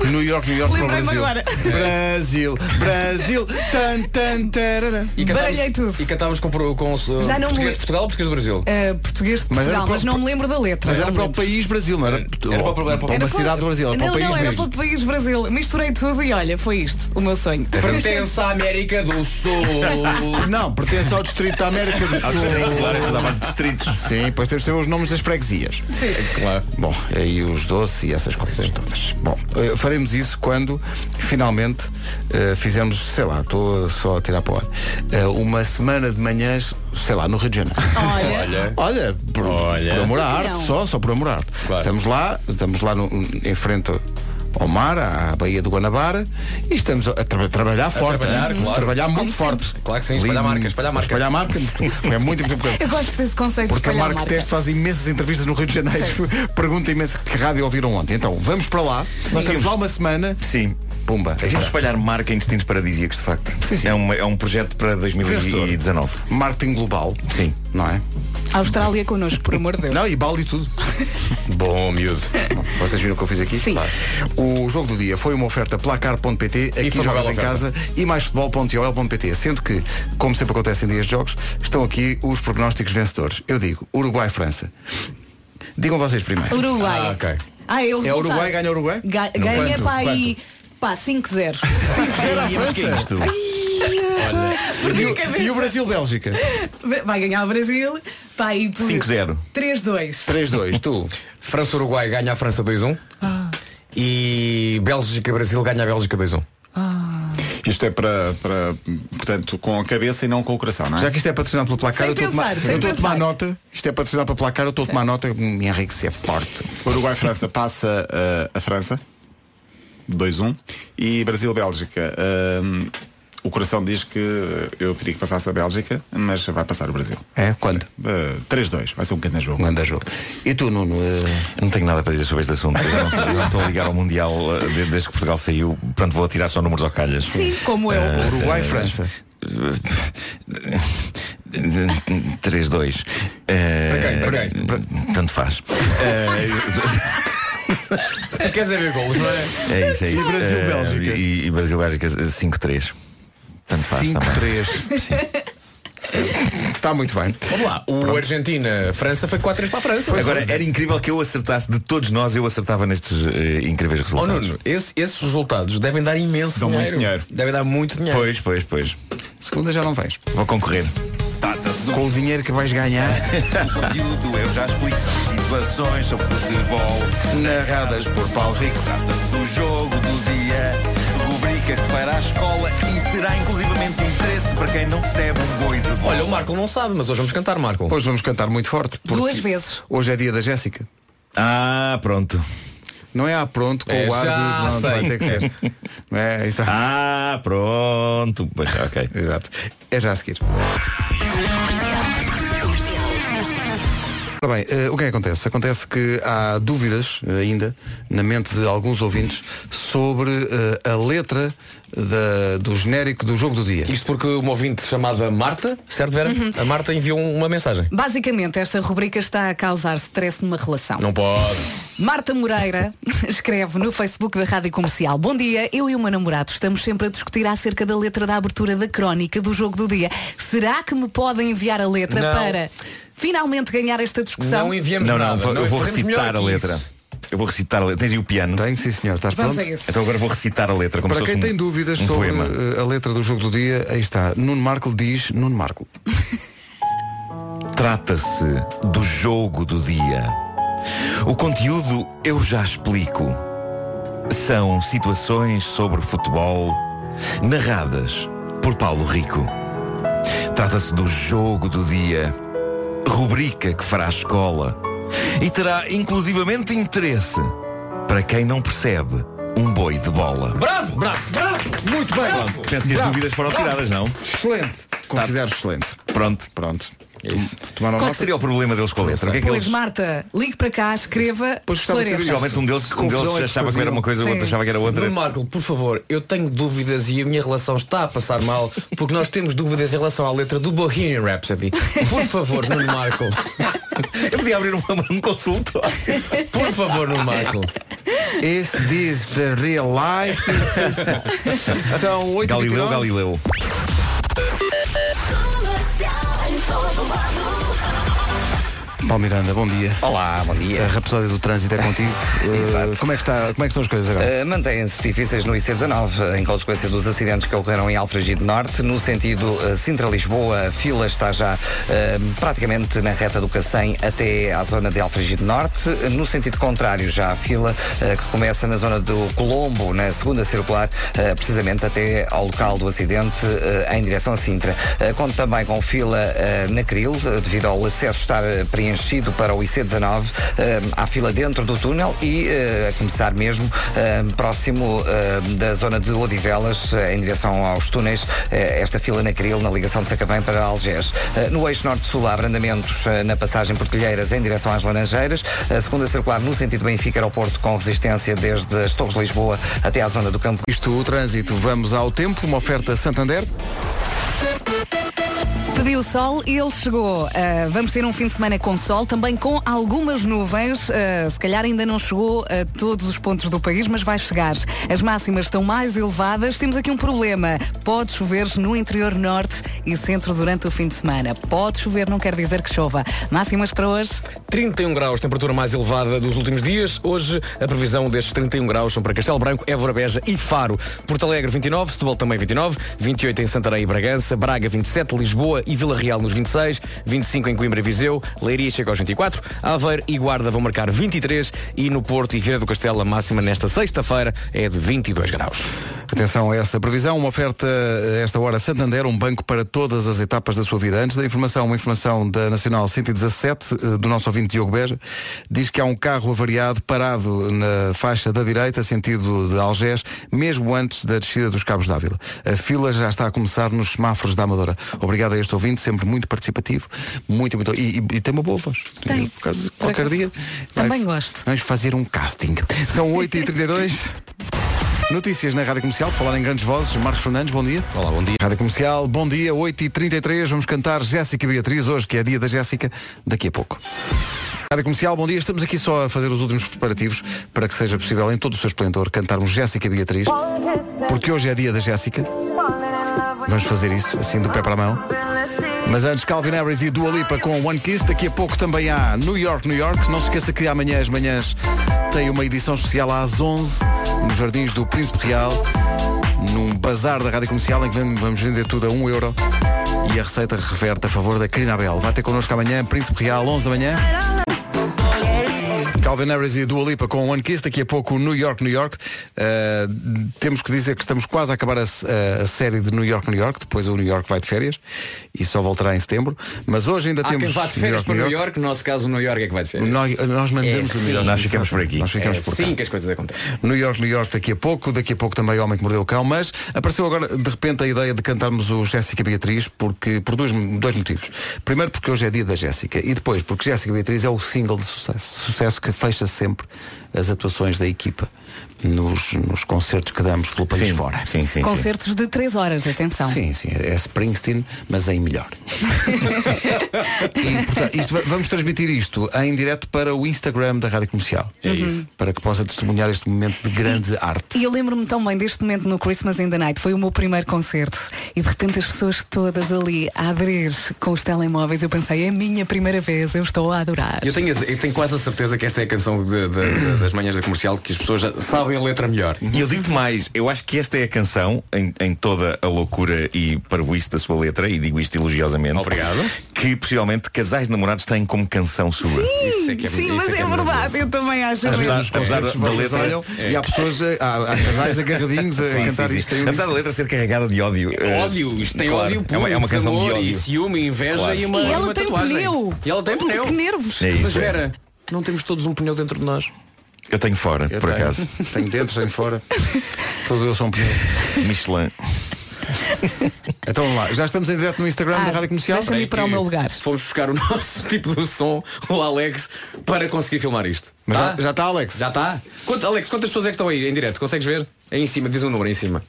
New York, New York para o Brasil. agora. Brasil, Brasil, tan, tan, tarara. E Baralhei tudo. E cantávamos com, com, com Já não português de Portugal ou português do Brasil? Uh, português de Mas era Portugal, para- mas não me lembro da letra. Mas era para o país Brasil, não era, Era para- era para- para Era uma cidade do Brasil, era para não, o país não, era mesmo. para o país Brasil. Misturei tudo e olha, foi isto, o meu sonho. Pertence à América do Sul. Não, pertence ao Distrito da América do Sul. Ao distrito, claro, é tudo à base de distritos. Sim, depois temos sempre os nomes das freguesias. Claro. Bom, aí os doces e essas coisas todas. Bom, eh, faremos isso quando finalmente eh, fizermos, sei lá, estou só a tirar para o ar, eh, uma semana de manhãs, sei lá, no Rio de Janeiro. Olha, Olha, por, por amor à arte, só, só por amor à arte. Claro. Estamos lá, estamos lá no- em frente ao mar, à Baía do Guanabara, e estamos a, tra- trabalhar forte. trabalhar, né? claro. trabalhar muito Como forte. Claro que sim, espalhar marca, espalhar marca. Espalhar marca, é muito importante. eu gosto desse conceito Porque a Marco. Teste faz imensas entrevistas no Rio de Janeiro. Pergunta imenso que rádio ouviram ontem. Então, vamos para lá. Nós estamos lá uma semana. Sim. Pumba. aí Vamos espalhar marca em destinos paradisíacos, de facto. É, um, é um projeto para 2019. Marketing global. Sim. Não é? Austrália connosco, por amor de Deus. Não, e balde e tudo. Bom, miúdo. Bom, vocês viram o que eu fiz aqui? Sim. Claro. O jogo do dia foi uma oferta placar.pt, aqui jogas em oferta. casa e mais futebol.ol.pt. Sendo que, como sempre acontece em dias de jogos, estão aqui os prognósticos vencedores. Eu digo Uruguai-França. Digam vocês primeiro. Uruguai. Ah, ok. Ah, é o É. Uruguai, ganha Uruguai? Ga- ganha quanto? para aí. Pá, 5-0. Ai, mas que é isto? E o, e o Brasil-Bélgica? Vai ganhar o Brasil. Está aí por 5-0. 3-2. 3-2. Tu? França-Uruguai ganha a França 2-1. E Bélgica-Brasil ganha a Bélgica 2-1. Isto é para, para, portanto, com a cabeça e não com o coração, não é? Já que isto é patrocinado pelo placar, Sem eu estou a a tomar nota. Isto é patrocinado pelo placar, eu estou a tomar nota. Me Henrique, é forte. Uruguai-França passa uh, a França 2-1 e Brasil-Bélgica. um, o coração diz que eu queria que passasse a Bélgica, mas vai passar o Brasil. É? Quando? Uh, 3-2, vai ser um pequeno jogo. Manda jogo. E tu, Nuno? eh, Não tenho nada para dizer sobre este assunto. Eu não, sei, eu não estou a ligar ao Mundial uh, de- desde que Portugal saiu. Pronto, vou tirar só números ao calhas. Sim, como eu. Ah, Uruguai-França. 3-2. Para quem? Para Tanto faz. Tu queres é ver golos, não é? É isso, é isso. E Brasil-Bélgica? Eh, E, e Brasil-Bélgica 5-3. Tanto faz também. 5-3. Está muito bem. Vamos lá. O Argentina-França foi 4-3 para a França. Agora, era incrível que eu acertasse de todos nós, eu acertava nestes eh, incríveis Oh resultados. Nuno, esse- esses resultados devem dar imenso Dão muito dinheiro. dinheiro. Devem dar muito dinheiro. Pois, pois, pois. Segunda já não vens. Vou concorrer. Com o dinheiro que vais ganhar, Conteúdo, eu já explico. São situações sobre futebol. narradas por Paulo Rico. Trata-se do jogo do dia. Rubrica que fará a escola e terá inclusivamente interesse para quem não recebe um boi de bola. Olha, o Marco não sabe, mas hoje vamos cantar, Marco. Hoje vamos cantar muito forte. Duas vezes. Hoje é dia da Jéssica. Ah, pronto. Não é à pronto com É, o ar já de. Não, vai ter que ser. Não é, exato. Ah, pronto. Pois, ok. Exato. É já a seguir. Ora bem, eh, o que é que acontece? Acontece que há dúvidas eh, ainda na mente de alguns ouvintes sobre eh, a letra da- do genérico do jogo do dia. Isto porque uma ouvinte chamada Marta, certo Vera? A Marta enviou uma mensagem. Basicamente, esta rubrica está a causar stress numa relação. Não pode. Marta Moreira escreve no Facebook da Rádio Comercial Bom dia, eu e o meu namorado estamos sempre a discutir acerca da letra da abertura da crónica do jogo do dia Será que me podem enviar a letra Não. para finalmente ganhar esta discussão? Não enviamos Não, não, nada. vou- eu vou recitar a letra. isso. Eu vou recitar a letra. Tens aí o piano? Tenho, sim senhor. Estás Vamos pronto? Então agora vou recitar a letra como Para se quem fosse tem um- dúvidas um sobre poema. eh, a letra do jogo do dia, aí está. Nuno Marco diz Nuno Marco. Trata-se do jogo do dia. O conteúdo eu já explico. São situações sobre futebol narradas por Paulo Rico. Trata-se do jogo do dia, rubrica que fará a escola e terá inclusivamente interesse para quem não percebe um boi de bola. Bravo, bravo, bravo. Muito bem. Penso que as Bravo. dúvidas foram tiradas, não? Excelente. Considero excelente. Pronto. Pronto. Isso. Tomaram Qual nota? seria o problema deles com a letra? O que é que Pois eles... Marta, ligue para cá, escreva, Pois gostava de esclareça. Possivelmente um deles, um confusão deles é que achava que era uma coisa, o outro Sim. achava que era outra. Nuno Marco, por favor, eu tenho dúvidas e a minha relação está a passar mal porque nós temos dúvidas em relação à letra do Bohemian Rhapsody. Por favor, Nuno Marco. Eu podia abrir um, um consultório. Por favor, no Marco. Is this the real life? São 8 Galileu, Galileu. Todo lado Paulo Miranda, bom dia. Olá, bom dia. A rapsódia do trânsito é contigo. Uh, como, é que está, como é que estão as coisas agora? Uh, Mantêm-se difíceis no IC19 em consequência dos acidentes que ocorreram em Alfragide Norte. No sentido uh, Sintra-Lisboa, a fila está já uh, praticamente na reta do Cacém até à zona de Alfragide Norte. No sentido contrário, já a fila que começa na zona do Colombo, na segunda circular, precisamente até ao local do acidente em direção a Sintra. Uh, Conto também com fila na Cril, devido ao acesso estar uh, preenchido para o IC19. Uh, há fila dentro do túnel e uh, a começar mesmo uh, próximo da zona de Odivelas, em direção aos túneis, esta fila na Cril, na ligação de Sacavém para Algés. No eixo norte-sul há abrandamentos na passagem por em direção às Laranjeiras. A segunda circular no sentido Benfica-Aeroporto com resistência desde as Torres de Lisboa até à zona do Campo. Isto, o trânsito, vamos ao tempo, uma oferta Santander. Pediu sol e ele chegou. Ah, vamos ter um fim de semana com sol, também com algumas nuvens. Ah, se calhar ainda não chegou a todos os pontos do país, mas vai chegar. As máximas estão mais elevadas. Temos aqui um problema. Pode chover no interior norte e centro durante o fim de semana. Pode chover, não quer dizer que chova. Máximas para hoje? 31 graus, temperatura mais elevada dos últimos dias. Hoje a previsão destes 31 graus são para Castelo Branco, Évora Beja e Faro. Porto Alegre 29, Setúbal também 29, 28 em Santarém e Bragança, Braga 27, Lisboa e Vila Real nos 26, 25 em Coimbra e Viseu, Leiria chega aos 24, Aveiro e Guarda vão marcar 23 e no Porto e Vieira do Castelo a máxima nesta sexta-feira é de 22 graus. Atenção a essa previsão, uma oferta a esta hora Santander, um banco para todas as etapas da sua vida. Antes da informação, uma informação da Nacional 117, eh, do nosso ouvinte Diogo Beja, diz que há um carro avariado parado na faixa da direita, sentido de Algés, mesmo antes da descida dos Cabos d'Ávila. A fila já está a começar nos semáforos da Amadora. Obrigado a este ouvinte, sempre muito participativo, muito, muito. E, e- e tem uma boa voz. Tem. Por causa, qualquer dia. Também vai- gosto. Vamos fazer um casting. São 8h32. Notícias na Rádio Comercial, falar em grandes vozes. Marcos Fernandes, bom dia. Olá, bom dia. Rádio Comercial, bom dia, 8h33. Vamos cantar Jéssica Beatriz, hoje que é dia da Jéssica, daqui a pouco. Rádio Comercial, bom dia. Estamos aqui só a fazer os últimos preparativos para que seja possível, em todo o seu esplendor, cantarmos Jéssica Beatriz, porque hoje é dia da Jéssica. Vamos fazer isso, assim do pé para a mão. Mas antes, Calvin Harris e Dua Lipa com One Kiss. Daqui a pouco também há New York, New York. Não se esqueça que amanhã, às manhãs, tem uma edição especial às 11 nos Jardins do Príncipe Real, num bazar da Rádio Comercial, em que vamos vender tudo a 1 euro. E a receita reverte a favor da Carina Abel. Vai ter connosco amanhã, Príncipe Real, 11 da manhã. Calvin Harris e Dua Lipa com One Kiss, daqui a pouco New York, New York. Uh, temos que dizer que estamos quase a acabar a, a- a série de New York, New York. Depois o New York vai de férias e só voltará em setembro. Mas hoje ainda Há temos quem vá de férias para New York, no nosso caso o New York é que vai de férias. Nós, nós mandamos É o New York. sim. Nós ficamos por aqui. Nós ficamos É por cá. assim que as coisas acontecem. New York, New York daqui a pouco, daqui a pouco também Homem que Mordeu o Cão, mas apareceu agora de repente a ideia de cantarmos o Jéssica Beatriz porque, por dois, dois motivos. Primeiro porque hoje é dia da Jéssica e depois porque Jéssica Beatriz é o single de sucesso. Sucesso que fecha sempre as atuações da equipa nos, nos concertos que damos pelo país Sim, fora. sim, sim, sim. Concertos de 3 horas, atenção. Sim, sim, é Springsteen, mas em melhor. e, portanto, isto va- vamos transmitir isto em direto para o Instagram da Rádio Comercial. É isso. Para que possa testemunhar este momento de grande arte. E eu lembro-me tão bem deste momento no Christmas in the Night. Foi o meu primeiro concerto. E de repente as pessoas todas ali a aderir com os telemóveis. Eu pensei, é a minha primeira vez, eu estou a adorar. Eu tenho, eu tenho quase a certeza que esta é a canção de- de- de- das manhãs da comercial que as pessoas já sabem a letra melhor. E eu digo-te mais, eu acho que esta é a canção, em, em toda a loucura e parvoíce da sua letra, e digo isto elogiosamente. Obrigado. Que possivelmente casais namorados têm como canção sua. Isso é que é- Sim, isso mas é é, é verdade, eu também acho Às mesmo. apesar da vocês letra- olham é. e há pessoas, há, há casais agarradinhos a Sim, cantar sim, isto. sim. Apesar da letra ser carregada de ódio. eh, Ódio, isto tem claro, ódio é puro, uma, é uma canção de ódio. e ciúme, inveja Claro. e uma, E ela uma tem tatuagem. pneu. E ela tem pneu. Que nervos. É Mas isso. é. Vera, não temos todos um pneu dentro de nós. Eu tenho fora, Eu por tenho. acaso. Tenho dentro, tenho fora. Todo eu sou um pneu. Michelin. Então vamos lá, já estamos em direto no Instagram Ah, da Rádio Comercial. deixa-me ir para o meu lugar. Fomos buscar o nosso tipo de som, o Alex, para conseguir filmar isto. Mas Tá? já, está, Alex? Já está? Quanto, Alex, quantas pessoas é que estão aí em direto? Consegues ver? Aí em cima, diz um número aí em cima.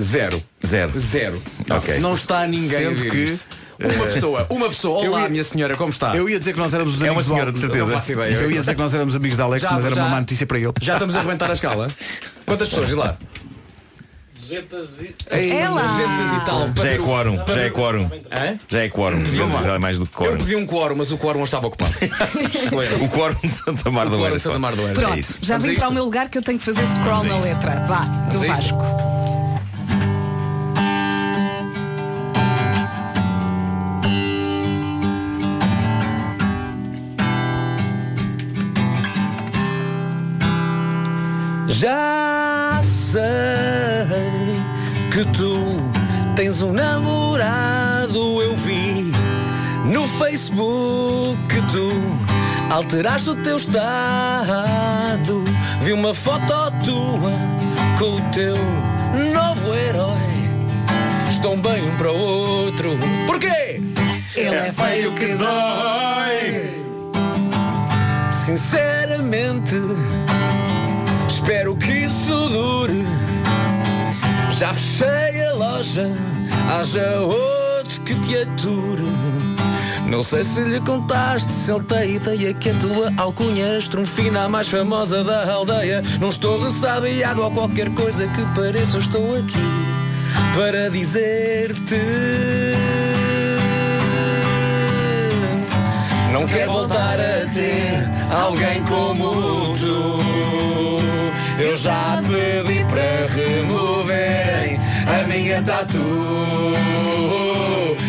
Zero. Zero. Zero. Ok. Não está ninguém Sendo a ver que, isto. Uma pessoa, uma pessoa. eu Olá, ia- minha senhora, como está? Eu ia dizer que nós éramos os É amigos uma senhora, de certeza. Ideia. Eu ia dizer que nós éramos amigos da Alex, Já- mas era já- uma má notícia para ele. Já estamos a arrebentar a escala? Quantas pessoas? Diz lá. 200 e... É lá. 200 e tal. Já é quórum, já é quórum. Hã? Já é quórum. Dizer mais do que Eu quórum. pedi um quórum, mas o quórum estava ocupado. O quórum de Santa Mar O do quórum Oeiras. de Santa Mar do Oeiras. É Pronto, isso. já vim para o meu lugar que eu tenho que fazer scroll Vamos na letra. Vá, do? Vasco. Já sei que tu tens um namorado, eu vi no Facebook que tu alteraste o teu estado. Vi uma foto tua com o teu novo herói. Estão bem um para o outro. Porquê? Ele é feio que dói. Sinceramente, espero que isso dure. Já fechei a loja, haja outro que te ature. Não sei se lhe contaste, se ele tem ideia que a tua alcunha é estrunfina, a mais famosa da aldeia. Não estou ressabiado ou qualquer coisa que pareça, eu estou aqui para dizer-te. Não quero voltar a ter alguém como tu. Eu já pedi para removerem a minha tatu.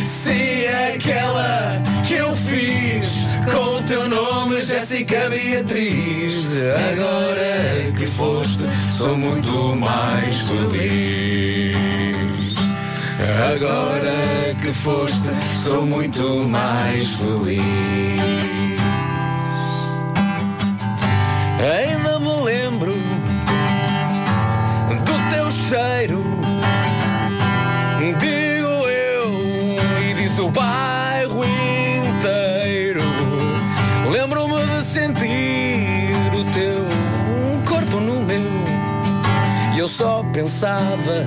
Sim, aquela que eu fiz com o teu nome, Jéssica Beatriz. Agora que foste, sou muito mais feliz. Agora que foste, sou muito mais feliz. Cheiro, digo eu, e disse o bairro inteiro. Lembro-me de sentir o teu corpo no meu, e eu só pensava.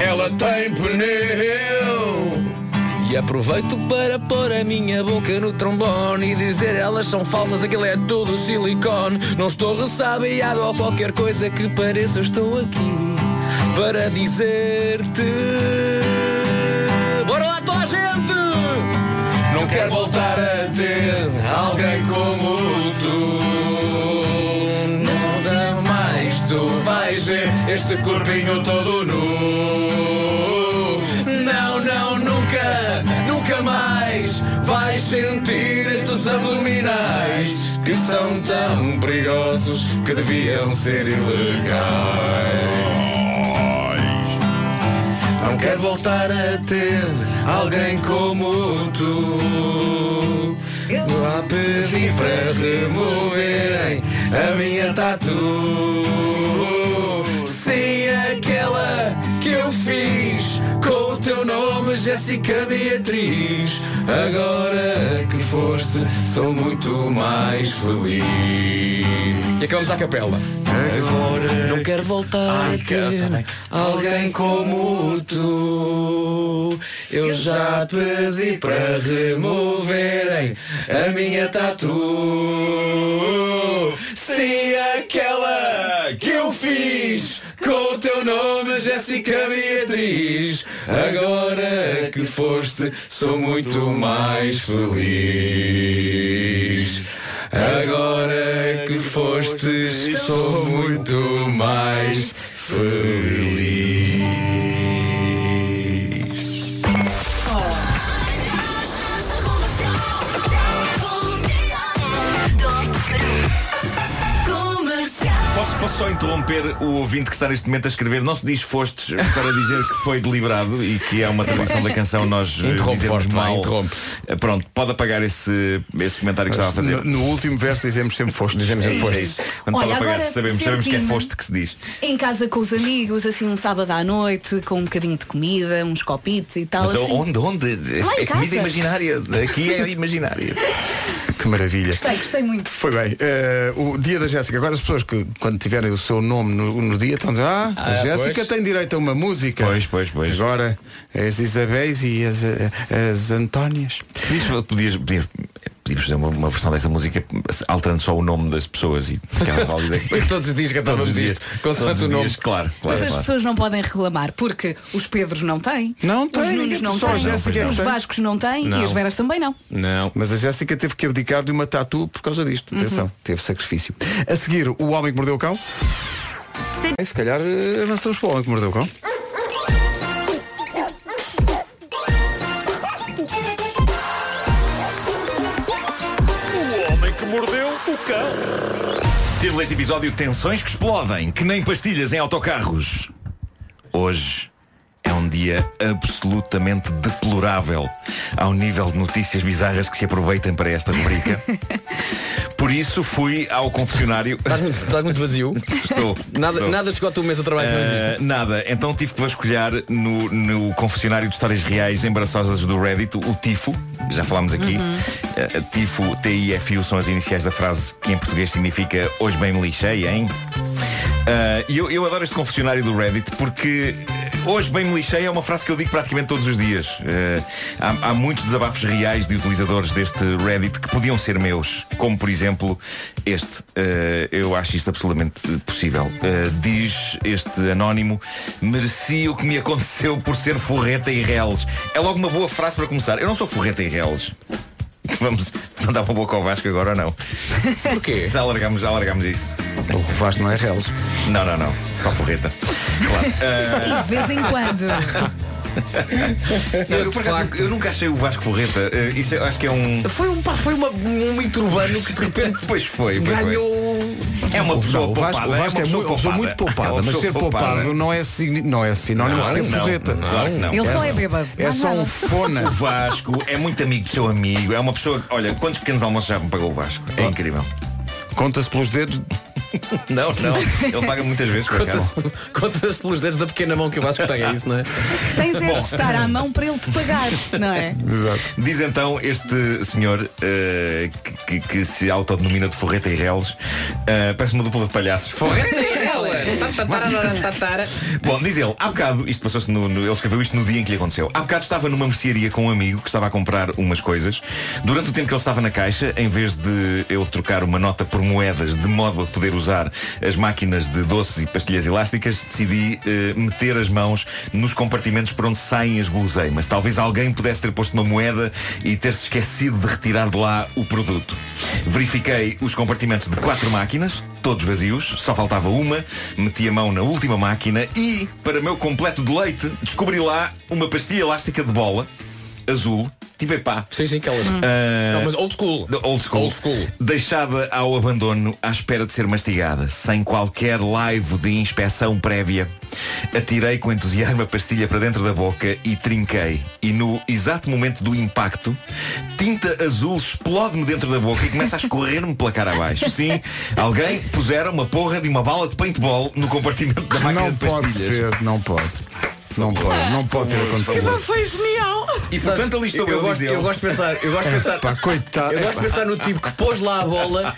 Ela tem pneu E aproveito para pôr a minha boca no trombone E dizer elas são falsas, aquilo é tudo silicone. Não estou ressabiado ou qualquer coisa que pareça Estou aqui para dizer-te. Bora lá toda a gente! Não quero voltar a ter alguém como tu. Nunca mais tu vais ver este corpinho todo nu sentir estes abdominais Que são tão perigosos que deviam ser ilegais não quero voltar a ter alguém como tu. Já pedi para removerem a minha tatu. Sim, aquela teu nome, Jéssica Beatriz. Agora que foste, sou muito mais feliz. E acabamos à capela. Agora não quero voltar a ter alguém como tu. Eu já pedi para removerem a minha tatu. Sim, aquela que eu fiz com o teu nome, Jéssica Beatriz. Agora que foste, sou muito mais feliz. Agora que foste, sou muito mais feliz. Posso, só interromper o ouvinte que está neste momento a escrever? Não se diz fostes para dizer que foi deliberado e que é uma tradição da canção nós Interrompe, Forte, vai, mal. interrompe. Eh, Pronto, pode apagar esse, esse comentário que estava a fazer. No, no último verso dizemos sempre foste. Dizemos É sempre isso, é fostes. isso. Quando Olha, pode apagar, agora sabemos, sabemos que é foste que se diz. Em casa com os amigos, assim um sábado à noite, com um bocadinho de comida, uns copitos e tal. Mas assim. onde? Onde? Lá em É comida casa. imaginária. Aqui é imaginária. Que maravilha. Gostei, gostei muito. Foi bem. Eh, o dia da Jéssica. Agora as pessoas que quando tiverem o seu nome no, no dia estão a dizer, ah, a Ah, Jéssica pois. tem direito a uma música. Pois, pois, pois. Agora as Isabéis e as, eh, as Antónias. Podias, podias, podias, podíamos fazer uma, uma versão desta música alterando só o nome das pessoas e ficava válida. Todos os dias cantávamos Todos os dias. isto, consoante Todos o os nome. dias, Claro, claro. Mas as claro. pessoas não podem reclamar, porque os Pedros não têm, Não os têm, Nunos não só a têm, é os tem. Vascos não têm Não. e as Veras também não. Não. Mas a Jéssica teve que abdicar de uma tatu por causa disto. Atenção, teve sacrifício. A seguir, o homem que mordeu o cão. E se calhar avançamos para o homem que mordeu o cão. Cão. Título deste episódio Tensões que explodem, que nem pastilhas em autocarros. Hoje é um dia absolutamente deplorável ao nível de notícias bizarras que se aproveitem para esta rubrica. Por isso fui ao confessionário. Estás muito, estás muito vazio. Estou. Nada, estou. nada chegou à tua mesa de trabalho que não existe. Uh, nada, então tive que vasculhar no, no confessionário de histórias reais embaraçosas do Reddit, o TIFO, já falámos aqui. Uh, TIFO, T-I-F-U são as iniciais da frase que em português significa hoje bem me lixei, hein? Uh, E eu, eu adoro este confessionário do Reddit porque uh, hoje bem me lixei é uma frase que eu digo praticamente todos os dias. Uh, há, há muitos desabafos reais de utilizadores deste Reddit que podiam ser meus, como por exemplo este. Uh, eu acho isto absolutamente possível. Uh, diz este anónimo: mereci o que me aconteceu por ser forreta e reles. É logo uma boa frase para começar. Eu não sou forreta e reles. Vamos mandar uma boca ao Vasco agora ou não? Porquê? Já largamos, já largamos isso. O Vasco não é reles. Não, não, não. Só forreta. Claro. E Ah, de vez em quando. não, eu, por acaso, eu nunca achei o Vasco Forreta. Ah, isso acho que é um. Foi, um, pá, foi uma, um mito urbano que de repente Pois foi, pois foi. ganhou. É uma pessoa Não, o Vasco, poupada. o Vasco é, uma muito, uma pessoa muito poupada, É uma mas ser poupado não é, signi- não é sinónimo de ser não, forreta. Claro que não. Ele só é bêbado. É só um fona. O Vasco é muito amigo do seu amigo. É uma pessoa que, olha, quantos pequenos almoços já me pagou o Vasco? É incrível. Conta-se pelos dedos. Não, não. Ele paga muitas vezes por acaso. Conta-se conta pelos dedos da pequena mão que o Vasco tem, é isso, não é? Tens é de estar à mão para ele te pagar, não é? Exato. Diz então este senhor eh, que, que- que se autodenomina de Forreta e Reles, eh, parece uma dupla de palhaços. Forreta e. Bom, diz ele, há bocado, isto passou-se no, no- Ele escreveu isto no dia em que lhe aconteceu. Há bocado estava numa mercearia com um amigo que estava a comprar umas coisas. Durante o tempo que ele estava na caixa, em vez de eu trocar uma nota por moedas de modo a poder usar as máquinas de doces e pastilhas elásticas, decidi eh, meter as mãos nos compartimentos por onde saem as guloseimas. Talvez alguém pudesse ter posto uma moeda e ter-se esquecido de retirar de lá o produto. Verifiquei os compartimentos de quatro máquinas, todos vazios, só faltava uma, meti a mão na última máquina e, para meu completo deleite, descobri lá uma pastilha elástica de bola, azul, tipo epá. Sim, sim, aquelas. Ah, Não, mas old school. Old school. Old school. Deixada ao abandono à espera de ser mastigada, sem qualquer laivo de inspeção prévia. Atirei com entusiasmo a pastilha para dentro da boca e trinquei. E no exato momento do impacto, tinta azul explode-me dentro da boca e começa a escorrer-me pela cara abaixo. Sim, alguém pusera uma porra de uma bala de paintball no compartimento da máquina Não de pode pastilhas. ser, não pode. Não pode, não pode ter acontecido. Foi genial. E portanto ali estou eu, eu, gosto, eu gosto de pensar, eu gosto de pensar. Coitado. Eu gosto de pensar no tipo que pôs lá a bola.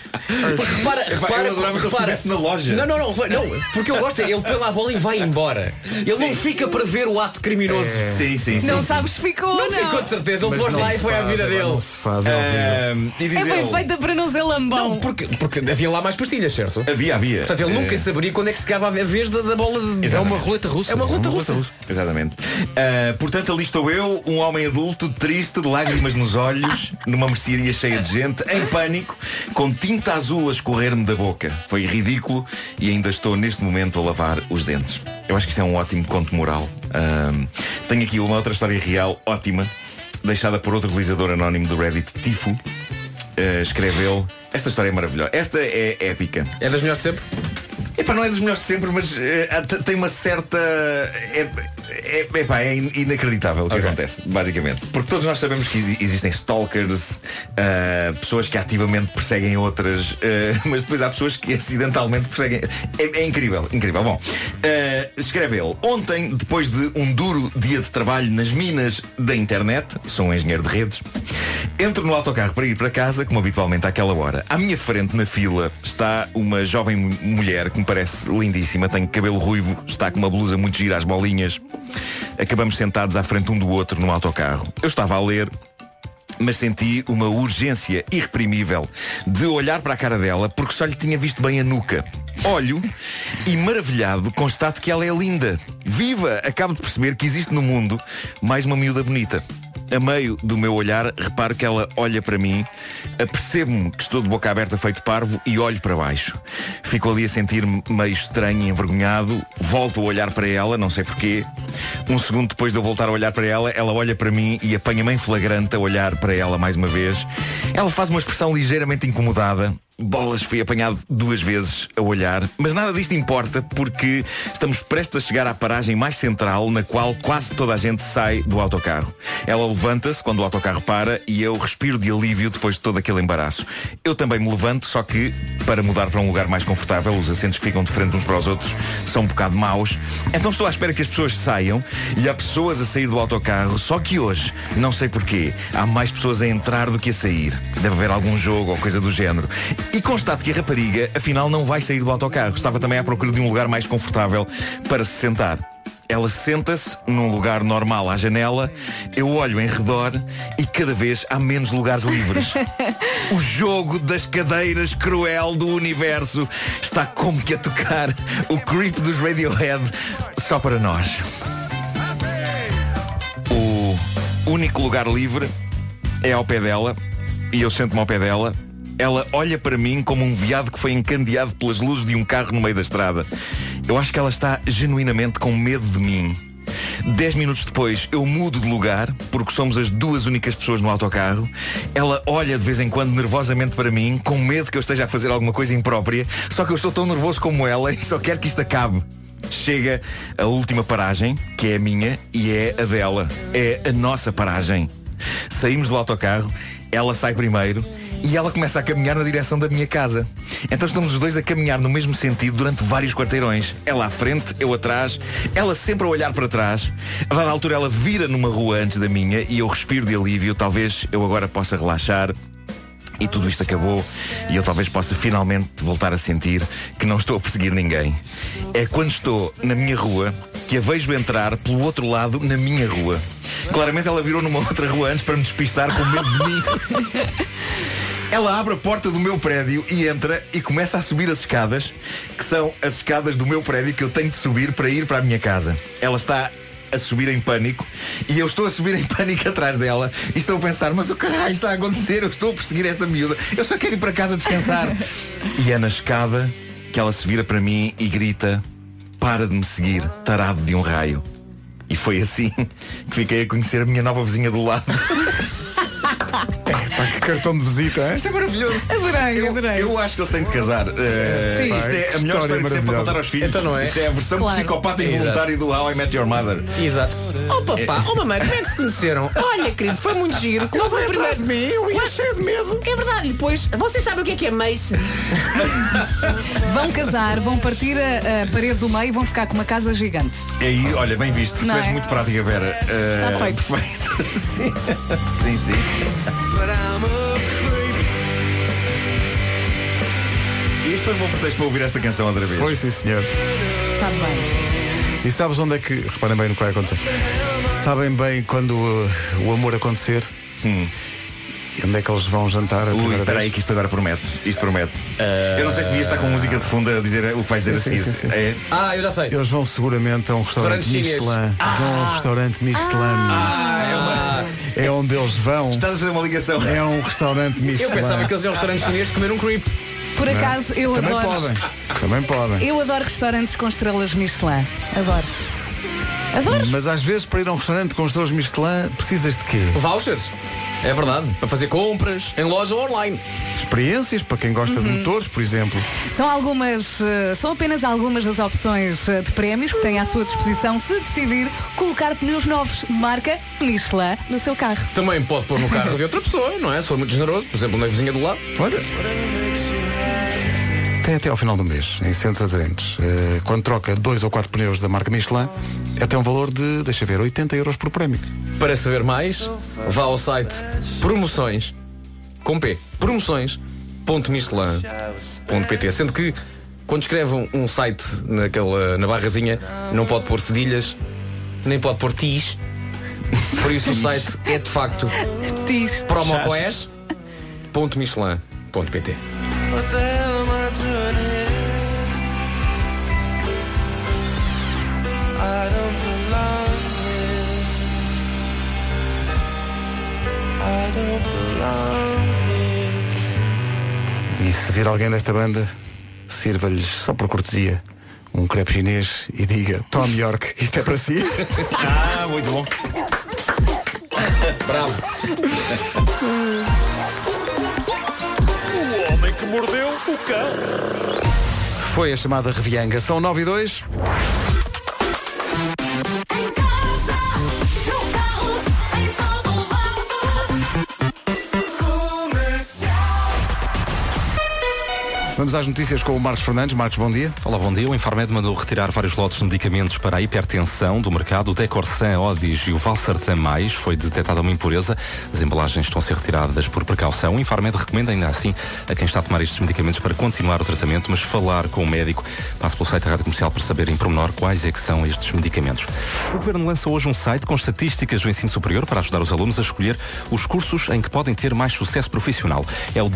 Porque repara, repara, eu adorava que ele repara. estivesse na loja. Não, não, não, não, porque eu gosto, é, ele põe lá a bola e vai embora. Ele não fica para ver o ato criminoso. Sim, sim, sim. Não sim. sabes se ficou ou Não não. ficou de certeza, ele pôs não lá e foi à faz, vida agora dele. Não se faz, é e diz É bem ele, feita para não ser lambão. Não, porque, porque havia lá mais pastilhas, certo? Havia, havia. Portanto, ele nunca Eh, saberia quando é que se acaba a vez da, da bola de. Exato. É uma roleta russa. É uma roleta russa. Exatamente. Ah, portanto, ali estou eu, um homem adulto, triste, de lágrimas nos olhos, numa mercearia cheia de gente, em pânico, com tinta azul a escorrer-me da boca. Foi ridículo e ainda estou neste momento a lavar os dentes. Eu acho que isto é um ótimo conto moral. Ahm, tenho aqui uma outra história real ótima, deixada por outro utilizador anónimo do Reddit, Tifo. Ah, escreveu. Esta história é maravilhosa. Esta é épica. É das melhores de sempre? Epá, não é dos melhores de sempre, mas te- tem uma certa. é- É, epá, é in- inacreditável o que acontece, basicamente. Porque todos nós sabemos que exi- existem stalkers, ah, pessoas que ativamente perseguem outras, ah, mas depois há pessoas que acidentalmente perseguem. É, é incrível, incrível. Bom, ah, escreve ele. Ontem, depois de um duro dia de trabalho nas minas da internet, sou um engenheiro de redes, entro no autocarro para ir para casa, como habitualmente àquela hora. À minha frente, na fila, está uma jovem mu- mulher que me parece lindíssima, tem cabelo ruivo, está com uma blusa muito gira às bolinhas. Acabamos sentados à frente um do outro no autocarro. Eu estava a ler mas senti uma urgência irreprimível de olhar para a cara dela porque só lhe tinha visto bem a nuca. Olho e maravilhado constato que ela é linda. Viva! Acabo de perceber que existe no mundo mais uma miúda bonita. A meio do meu olhar, reparo que ela olha para mim, apercebo-me que estou de boca aberta feito parvo e olho para baixo. Fico ali a sentir-me meio estranho e envergonhado, volto a olhar para ela, não sei porquê. Um segundo depois de eu voltar a olhar para ela, ela olha para mim e apanha-me em flagrante a olhar para ela mais uma vez. Ela faz uma expressão ligeiramente incomodada. Bolas, fui apanhado duas vezes a olhar, mas nada disto importa porque estamos prestes a chegar à paragem mais central na qual quase toda a gente sai do autocarro. Ela levanta-se quando o autocarro para e eu respiro de alívio depois de todo aquele embaraço. Eu também me levanto, só que para mudar para um lugar mais confortável, os assentos ficam de frente uns para os outros são um bocado maus. Então estou à espera que as pessoas saiam e há pessoas a sair do autocarro, só que hoje, não sei porquê, há mais pessoas a entrar do que a sair. Deve haver algum jogo ou coisa do género. E constato que a rapariga, afinal, não vai sair do autocarro. Estava também à procura de um lugar mais confortável para se sentar. Ela senta-se num lugar normal à janela, eu olho em redor e cada vez há menos lugares livres. O jogo das cadeiras cruel do universo está como que a tocar o creep dos Radiohead só para nós. O único lugar livre é ao pé dela e eu sento-me ao pé dela. Ela olha para mim como um veado que foi encandeado pelas luzes de um carro no meio da estrada. Eu acho que ela está genuinamente com medo de mim. Dez minutos depois eu mudo de lugar, porque somos as duas únicas pessoas no autocarro. Ela olha de vez em quando nervosamente para mim, com medo que eu esteja a fazer alguma coisa imprópria, só que eu estou tão nervoso como ela e só quero que isto acabe. Chega a última paragem, que é a minha e é a dela. É a nossa paragem. Saímos do autocarro, ela sai primeiro e ela começa a caminhar na direção da minha casa. Então estamos os dois a caminhar no mesmo sentido durante vários quarteirões. Ela à frente, eu atrás, ela sempre a olhar para trás. A dada altura ela vira numa rua antes da minha e eu respiro de alívio. Talvez eu agora possa relaxar. E tudo isto acabou e eu talvez possa finalmente voltar a sentir que não estou a perseguir ninguém. É quando estou na minha rua que a vejo entrar pelo outro lado na minha rua. Claramente ela virou numa outra rua antes para me despistar com medo de mim. Ela abre a porta do meu prédio e entra e começa a subir as escadas, que são as escadas do meu prédio que eu tenho de subir para ir para a minha casa. Ela está a subir em pânico e eu estou a subir em pânico atrás dela e estou a pensar, mas o caralho está a acontecer? Eu estou a perseguir esta miúda, eu só quero ir para casa descansar. e é na escada que ela se vira para mim e grita: Para de me seguir, tarado de um raio. E foi assim que fiquei a conhecer a minha nova vizinha do lado. Cartão de visita, é? Isto é maravilhoso. Adorei, eu, adorei. eu acho que eles têm de casar. Eh, Sim. isto é a melhor história história de sempre para contar aos filhos. Então não é? Isto é a versão Claro. psicopata Exato. involuntária do How I Met Your Mother. Exato. Oh papá, oh mamãe, como é que se conheceram? Olha, querido, foi muito giro. Qual foi o primeiro? de mim, eu ia cheio de medo. É verdade, e depois, vocês sabem o que é que é Mace? Vão casar, vão partir a, a parede do meio e vão ficar com uma casa gigante. E aí, olha, bem visto. Tu Não és é? muito prática, Vera. Eh, Está feito. Perfeito. sim, sim. sim. Isto foi um bom pretexto para ouvir esta canção outra vez. Foi sim, senhor. Sabe bem. E sabes onde é que. Reparem bem no que vai acontecer. Sabem bem quando uh, o amor acontecer? Hum. E onde é que eles vão jantar a Ui, espera aí que isto agora promete. Isto promete. Eu não sei se devia estar com música de fundo a dizer o que vais dizer Sim, a seguir. sim, sim. É? Ah, eu já sei. Eles vão seguramente a um restaurante, Restaurante chinês. Michelin. Vão a um restaurante Michelin. Ah, é uma... É onde eles vão. Estás a fazer uma ligação. É um restaurante Michelin. Eu pensava que eles iam ao restaurante chinês comer um creep. Por acaso, eu Também adoro. podem. Também podem. Eu adoro restaurantes com estrelas Michelin. Adoro. Adoro. Mas às vezes para ir a um restaurante com estrelas Michelin precisas de quê? Vouchers. É verdade. Para fazer compras em loja ou online. Experiências para quem gosta de motores, por exemplo. São algumas, eh, são apenas algumas das opções eh, de prémios que tem à sua disposição se decidir colocar pneus novos de marca Michelin no seu carro. Também pode pôr no carro de outra pessoa, não é? Se for muito generoso, por exemplo, na vizinha do lado. Olha. Tem até ao final do mês, em centros aderentes. Eh, quando troca dois ou quatro pneus da marca Michelin, até um valor de, deixa ver, 80 euros por prémio. Para saber mais, vá ao site promoções com P, promoções.michelin.pt Sendo que quando escreve um, site naquela, na barrazinha, não pode pôr cedilhas, nem pode pôr tis. Por isso o site é de facto promocoes.michelin.pt I don't belong here. I don't belong here. E se vir alguém desta banda, sirva-lhes, só por cortesia, um crepe chinês e diga Tom York, isto é para si. Ah, muito bom. Bravo. O homem que mordeu o cão. Foi a chamada Revianga. São 9 e 2. And Vamos às notícias com o Marcos Fernandes. Marcos, bom dia. Olá, bom dia. O Infarmed mandou retirar vários lotes de medicamentos para a hipertensão do mercado. O Decorsan, Odis e o Valsartan Mais foi detectada uma impureza. As embalagens estão a ser retiradas por precaução. O Infarmed recomenda ainda assim a quem está a tomar estes medicamentos para continuar o tratamento, mas falar com o médico. Passe pelo site da Rádio Comercial para saber em pormenor quais é que são estes medicamentos. O Governo lança hoje um site com estatísticas do ensino superior para ajudar os alunos a escolher os cursos em que podem ter mais sucesso profissional. É o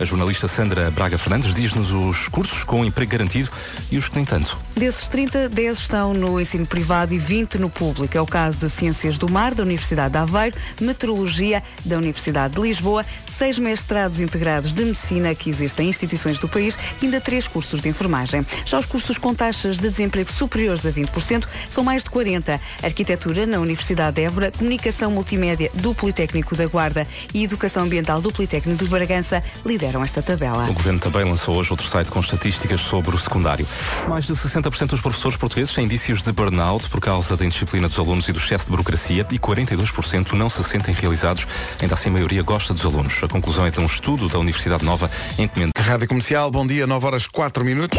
A jornalista Sandra Braga Fernandes diz-nos os cursos com emprego garantido e os que nem tanto. Desses 30, 10 estão no ensino privado e 20 no público. É o caso de Ciências do Mar, da Universidade de Aveiro, Meteorologia, da Universidade de Lisboa, seis mestrados integrados de Medicina que existem em instituições do país e ainda três cursos de enfermagem. Já os cursos com taxas de desemprego superiores a 20% são mais de 40. Arquitetura na Universidade de Évora, Comunicação Multimédia do Politécnico da Guarda e Educação Ambiental do Politécnico de Bragança lideram esta tabela. O Governo também lançou hoje outro site com estatísticas sobre o secundário. Mais de 60% dos professores portugueses têm indícios de burnout por causa da indisciplina dos alunos e do excesso de burocracia e 42% não se sentem realizados. Ainda assim, a maioria gosta dos alunos. A conclusão é de um estudo da Universidade Nova encomendado. Rádio Comercial, bom dia, 9 horas 4 minutos.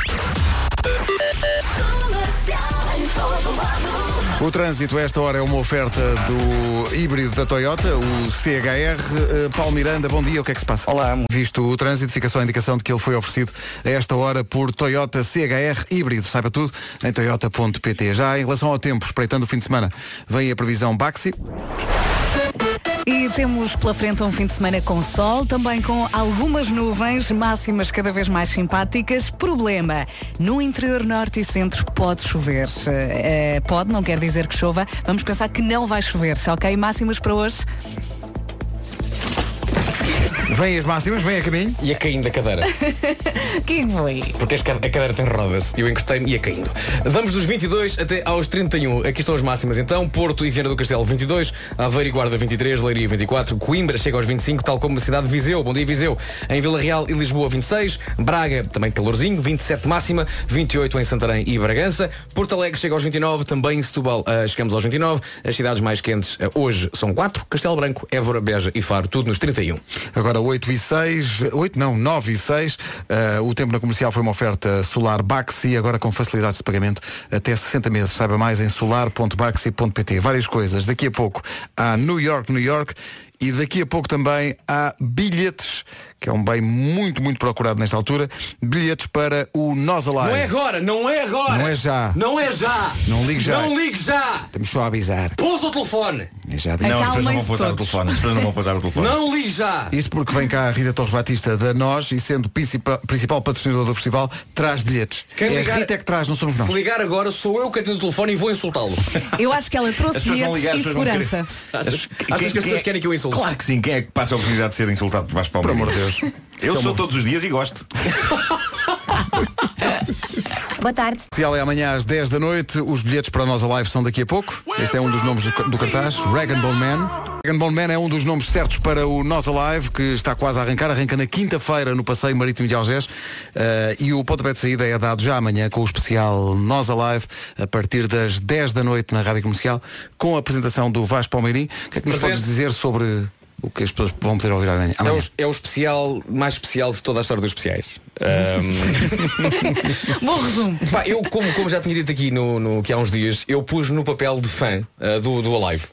O trânsito a esta hora é uma oferta do híbrido da Toyota, o CHR. Uh, Paulo Miranda, bom dia, o que é que se passa? Olá. Visto o trânsito, fica só a indicação de que ele foi oferecido a esta hora por Toyota CHR híbrido. Saiba tudo em toyota.pt. Já em relação ao tempo, espreitando o fim de semana, vem a previsão Baxi. E temos pela frente um fim de semana com sol, também com algumas nuvens, máximas cada vez mais simpáticas. Problema, no interior norte e centro pode chover. Eh, pode, não quer dizer que chova. Vamos pensar que não vai chover, ok? Máximas para hoje. Vem as máximas, vem a caminho. E a caindo da cadeira. que foi? Porque a cadeira tem rodas. Eu encostei-me e ia caindo. Vamos dos 22 até aos 31. Aqui estão as máximas. Então, Porto e Viana do Castelo 22, Aveiro e Guarda 23, Leiria 24, Coimbra chega aos 25, tal como a cidade de Viseu. Bom dia, Viseu. Em Vila Real e Lisboa 26, Braga também calorzinho, 27 máxima, 28 em Santarém e Bragança. Porto Alegre chega aos 29, também em Setúbal uh, chegamos aos 29. As cidades mais quentes uh, hoje são 4, Castelo Branco, Évora, Beja e Faro, tudo nos 31. Agora 8 e 6, 8 não, 9 e 6. Uh, o tempo na comercial foi uma oferta solar Baxi, agora com facilidades de pagamento até 60 meses. Saiba mais em solar.baxi.pt. Várias coisas. Daqui a pouco há New York, New York. E daqui a pouco também há bilhetes, que é um bem muito, muito procurado nesta altura, bilhetes para o Nós Alive. Não é agora, não é agora. Não é já. Não é já. Não ligue já. Não ligue já. Estamos só a avisar. Pousa o telefone. É já Não, as pessoas não vão pousar o telefone. As pessoas não vão pousar o telefone. Não ligue já. Isto porque vem cá a Rita Torres Batista da Nós e sendo principal, principal patrocinador do festival, traz bilhetes. Quem é ligar- a Rita é que traz, não somos nós. Se ligar agora, sou eu que atendo o telefone e vou insultá-lo. Eu acho que ela trouxe bilhetes ligar, e segurança. Achas, achas que as Quem- pessoas quem é- querem que eu insulte? Claro que sim. Quem é que passa a oportunidade de ser insultado por Vasco Por Palmeiras? amor de Deus. Eu Isso é sou todos os dias e gosto. Boa tarde. Especial é amanhã às 10 da noite. Os bilhetes para nós a live são daqui a pouco. Este é um dos nomes do, do cartaz, Rag Bone Man. Rag Bone Man é um dos nomes certos para o Nós Alive, que está quase a arrancar. Arranca na quinta-feira no Passeio Marítimo de Algés. Eh, e o pontapé de saída é dado já amanhã com o especial Nós Alive, a partir das 10 da noite na Rádio Comercial, com a apresentação do Vasco Palmeirim. O que é que nos Presente. podes dizer sobre o que as pessoas vão poder ouvir amanhã? É o, é o especial mais especial de toda a história dos especiais. Ahm, Bom resumo. Pá, eu, como, como já tinha dito aqui no, no- que há uns dias, eu pus no papel de fã ah, do, do Alive.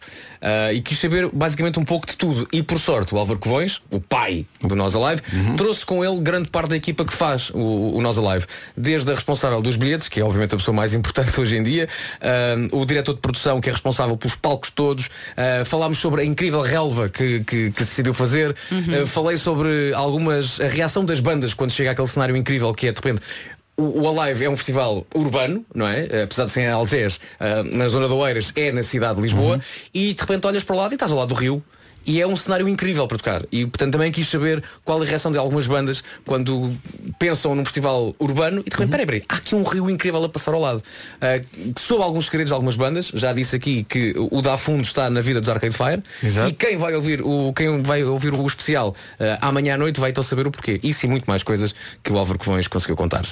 Ah, e quis saber basicamente um pouco de tudo. E por sorte, o Álvaro Covões, o pai do Nós Alive, trouxe com ele grande parte da equipa que faz o, o Nós Alive. Desde a responsável dos bilhetes, que é obviamente a pessoa mais importante hoje em dia, ah, o diretor de produção, que é responsável pelos palcos todos. ah, falámos sobre a incrível relva que, que, que decidiu fazer. Uhum. Falei sobre algumas. a reação das bandas quando chega aquele cenário incrível que é de repente. O, o Alive é um festival urbano, não é? Eh, Apesar de ser em Algés, ah, na zona de Oeiras, é na cidade de Lisboa, e de repente olhas para o lado e estás ao lado do rio. E é um cenário incrível para tocar. E portanto também quis saber qual a reação de algumas bandas quando pensam num festival urbano e de repente, peraí, peraí, há aqui um rio incrível a passar ao lado. Uh, soube alguns segredos de algumas bandas, já disse aqui que o Da Fundo está na vida dos Arcade Fire. Exato. E quem vai ouvir o, quem vai ouvir o especial uh, amanhã à noite vai então saber o porquê. Isso e muito mais coisas que o Álvaro Covões conseguiu contar.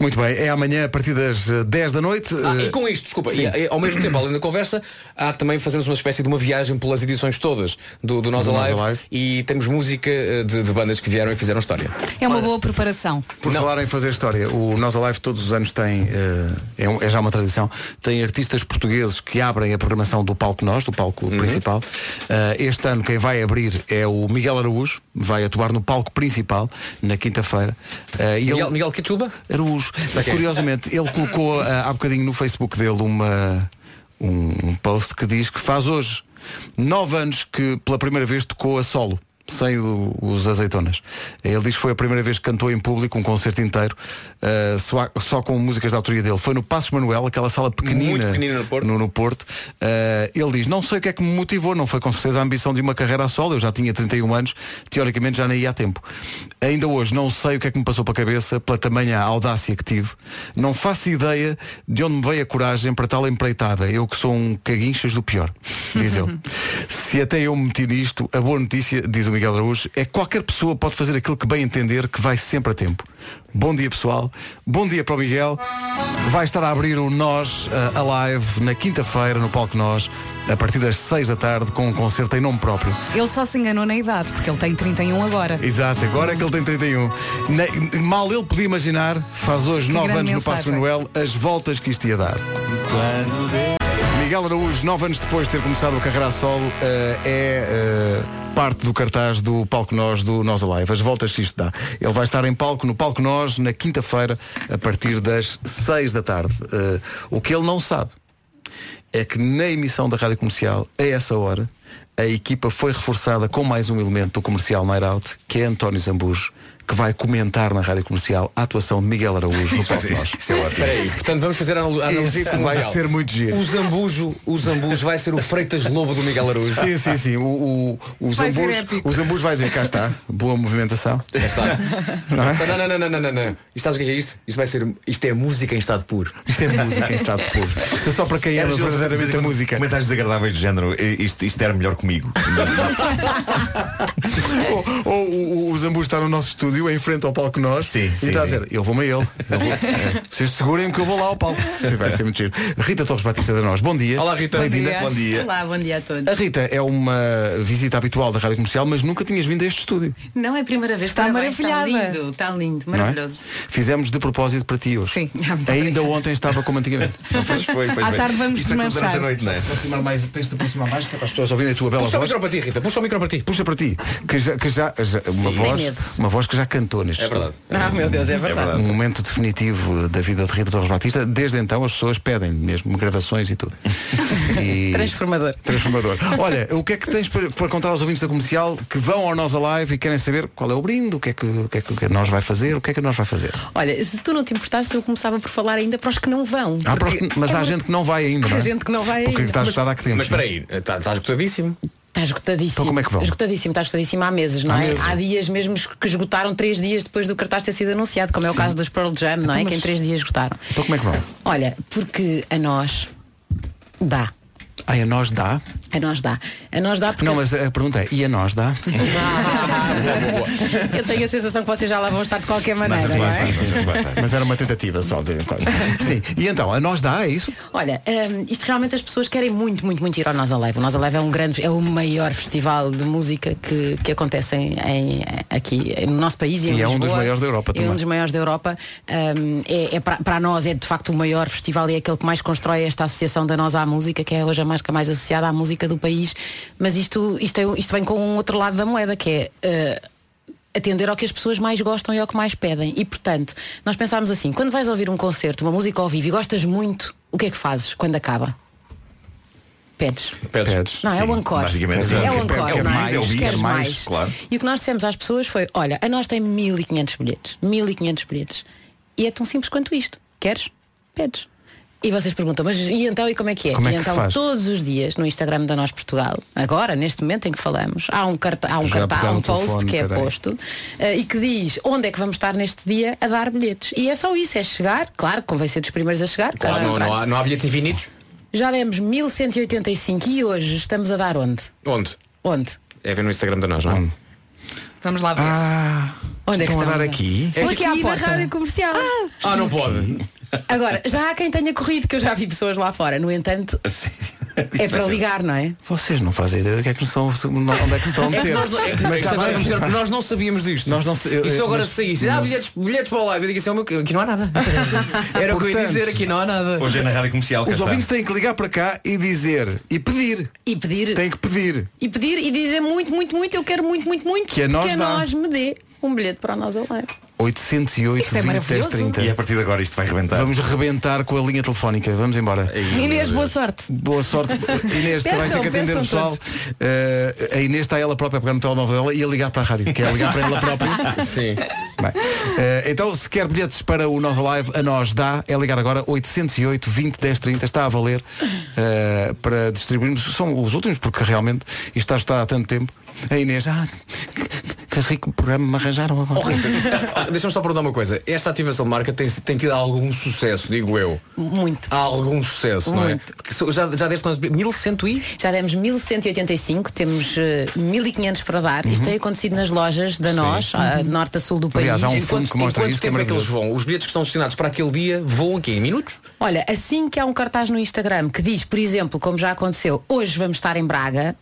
Muito bem, é amanhã a partir das eh, 10 da noite. Ah, Eh, e com isto, desculpa, e, ao mesmo tempo, além da conversa, há também fazemos uma espécie de uma viagem pelas edições todas do, do Nós Alive, Alive. e temos música eh, de, de bandas que vieram e fizeram história. É uma boa preparação. Por falar em fazer história, o Nós Alive todos os anos tem, eh, é, um- é já uma tradição, tem artistas portugueses que abrem a programação do palco Nós, do palco principal. Eh, este ano quem vai abrir é o Miguel Araújo, vai atuar no palco principal na quinta-feira. E Miguel, ele- Miguel Quechuba? Araújo. Ok. Curiosamente, ele colocou ah, há bocadinho no Facebook dele uma, um, um post que diz que faz hoje nove anos que pela primeira vez tocou a solo. Sem o- os azeitonas. Ele diz que foi a primeira vez que cantou em público um concerto inteiro, ah, só, só com músicas da autoria dele. Foi no Passos Manuel, aquela sala pequenina, Muito pequenina no Porto. no, no Porto. Ah, ele diz, não sei o que é que me motivou, não foi com certeza a ambição de uma carreira a solo, eu já tinha 31 anos, teoricamente já nem ia a tempo. Ainda hoje não sei o que é que me passou para a cabeça, pela tamanha audácia que tive. Não faço ideia de onde me veio a coragem para tal empreitada. Eu que sou um caguinchas do pior, diz ele. Se até eu me meti nisto, a boa notícia, diz o Miguel Araújo, é que qualquer pessoa pode fazer aquilo que bem entender que vai sempre a tempo. Bom dia pessoal, bom dia para o Miguel. Vai estar a abrir o Nós uh, Alive na quinta-feira no Palco Nós, a partir das 6 da tarde, com um concerto em nome próprio. Ele só se enganou na idade, porque ele tem 31 agora. Exato, agora é que ele tem 31. Ne- mal ele podia imaginar, faz hoje Que 9 grande anos no Passo mensagem. Manuel, as voltas que isto ia dar. Miguel Araújo, 9 anos depois de ter começado a carreira a solo, eh, é eh, parte do cartaz do Palco Nós do Nós Alive. As voltas que isto dá. Ele vai estar em palco no Palco Nós na quinta-feira, a partir das 6 da tarde. Eh, o que ele não sabe é que na emissão da Rádio Comercial, a essa hora, a equipa foi reforçada com mais um elemento do comercial Night Out, que é António Zambujo, que vai comentar na Rádio Comercial a atuação de Miguel Araújo no Palco Nós. Espera aí, portanto vamos fazer a anal- a analogia Isso vai Mundial. ser muito giro. O Zambujo, o Zambujo vai ser o Freitas Lobo do Miguel Araújo. Sim, sim, sim. O, o, o, Vai ser Zambujo, o Zambujo vai dizer, cá está, boa movimentação. Já está. Não é? Não, não, não, não, não, não, não. E sabes o que é isto? Isto vai ser. Isto é música em estado puro. Isto é música em estado puro. Isto é só para quem ama verdadeiramente a música. Comentários desagradáveis do género, "Eh, isto, isto era melhor comigo. ou, ou o Zambujo está no nosso estúdio, em frente ao palco nós, e sim, está a sim. dizer, eu vou-me a ele. Eu vou. É. Vocês segurem-me que eu vou lá ao palco. Vai ser muito giro. Rita Torres Batista da Nós, bom dia. Olá, Rita. Bem-vinda. Olá, bom dia a todos. A Rita é uma visita habitual da Rádio Comercial, mas nunca tinhas vindo a este estúdio. Não é a primeira vez. Está parabéns, maravilhada. Está lindo, está lindo, é? maravilhoso. Fizemos de propósito para ti hoje. Sim. Ainda ontem estava como antigamente. Pois foi, pois À foi. tarde vamos Isto desmanchar. durante a noite, não é? Aproximar mais, tens de aproximar mais, que é para as pessoas ouvirem a tua bela Puxa o voz. micro para ti, Rita. Puxa o micro para ti. Puxa para ti, que já, que já, já- uma, voz, uma voz que já cantou neste É verdade. Ah, meu Deus, é verdade. Um momento definitivo da vida de Rita Torres Batista. Desde então as pessoas pedem mesmo gravações e tudo. E- Transformador. Transformador. Olha, o que é que tens para, para contar aos ouvintes da comercial que vão ao Nós Alive e querem saber qual é o brinde, o que é que, o que, é que, o que é nós vai fazer, o que é que nós vai fazer? Olha, se tu não te importasses, eu começava por falar ainda para os que não vão. Há porque mas é há muito- gente que não vai ainda, Há não é? gente que não vai Porque ainda. está ajustada a que temos. Mas espera aí, está, está esgotadíssimo. Está esgotadíssimo. Então como é que vão? Esgotadíssimo, está esgotadíssimo há meses, não Há é? meses. Há dias mesmo que esgotaram três dias depois do cartaz ter sido anunciado, como é o Sim. caso dos Pearl Jam, não é? Então, Que em mas- três dias esgotaram. Então como é que vão? Olha, porque a nós dá. Ai, a nós dá? A nós dá. A nós dá porque Não, mas a pergunta é, e a nós dá? eu tenho a sensação que vocês já lá vão estar de qualquer maneira, não é? Mas era uma tentativa só de Sim. E então, a nós dá, é isso? Olha, hum, isto realmente as pessoas querem muito, muito, muito ir ao Nós Alive. O Nós Alive é um grande, é o maior festival de música que, que acontece em, em- aqui no nosso país e, em E é um dos maiores da Europa É também. um dos maiores da Europa. Hum, é, é para, nós é de facto o maior festival e é aquele que mais constrói esta associação da Nós à Música, que é hoje a marca mais associada à música do país. Mas isto, isto, é- isto vem com um outro lado da moeda, que é. eh, atender ao que as pessoas mais gostam e ao que mais pedem. E portanto, nós pensámos assim, quando vais ouvir um concerto, uma música ao vivo e gostas muito, o que é que fazes quando acaba? Pedes. Pedes. Não, é o Sim, encore. basicamente, é é o o encore, não é o bis, Queres é mais, mais. claro. E o que nós dissemos às pessoas foi, olha, a nós tem 1500 bilhetes. 1500 bilhetes. E é tão simples quanto isto. Queres? Pedes. E vocês perguntam, mas e então e como é que é? Como é e que se então faz? todos os dias no Instagram da Nós Portugal, agora, neste momento em que falamos, há um, carta, há um cartaz, um post telefone, que é peraí. posto eh, e que diz onde é que vamos estar neste dia a dar bilhetes. E é só isso, é chegar, claro, convém ser dos primeiros a chegar. Claro, não, não há, não há bilhetes infinitos? Já demos 1185 e hoje estamos a dar onde? Onde? Onde? É ver no Instagram da nós, não é? Vamos lá ver. Ah, Onde é que estão a dar estamos? aqui? É aqui, aqui à na porta. rádio comercial. Ah, não pode. Agora, já há quem tenha corrido, que eu já vi pessoas lá fora. No entanto, é para ligar, não é? Vocês não fazem ideia do que é que são, onde é que se estão a É meter. nós, não- é, Mas bem. dizer, nós não sabíamos disto. Nós não eu- e se eu agora mas- saísse, ah, bilhetes, bilhetes para o live, eu digo assim, "Oh, meu, aqui não há nada. Era o que eu ia Portanto, dizer, aqui não há nada. Hoje é na rádio comercial. Os ouvintes têm que ligar para cá e dizer, e pedir. E pedir, Têm que pedir. e pedir e dizer muito, muito, muito, eu quero muito, muito, muito Que a nós que dá. nós me dê um bilhete para nós ao live. 808 Isto é 20 10 maravilhoso. 30. E a partir de agora isto vai rebentar. Vamos rebentar com a linha telefónica. Vamos embora. Inês, boa sorte. Boa sorte. Inês, tu vais ter que atender o pessoal. Eh, a Inês está ela própria a pegar no telemóvel dela e a ligar para a rádio. Quer ligar para ela própria? Sim. Bem, eh, então, se quer bilhetes para o Nós Live, a nós dá, é ligar agora 808 20 10 30, está a valer eh, para distribuirmos. São os últimos, porque realmente isto está a estar há tanto tempo. A Inês, ah, que, que rico programa me arranjaram agora. Ah, Deixa-me só perguntar uma coisa. Esta ativação de marca tem, tem tido algum sucesso, digo eu. Muito. Há algum sucesso, não é? Muito. Porque já, já deste nós 1100 e? Já demos 1185, temos eh, 1500 para dar. Isto tem acontecido nas lojas da nós, a norte a sul do país. Aliás, há um quanto, que mostra isso, é tempo é que eles vão? Os bilhetes que estão destinados para aquele dia voam aqui em minutos? Olha, assim que há um cartaz no Instagram que diz, por exemplo, como já aconteceu, hoje vamos estar em Braga,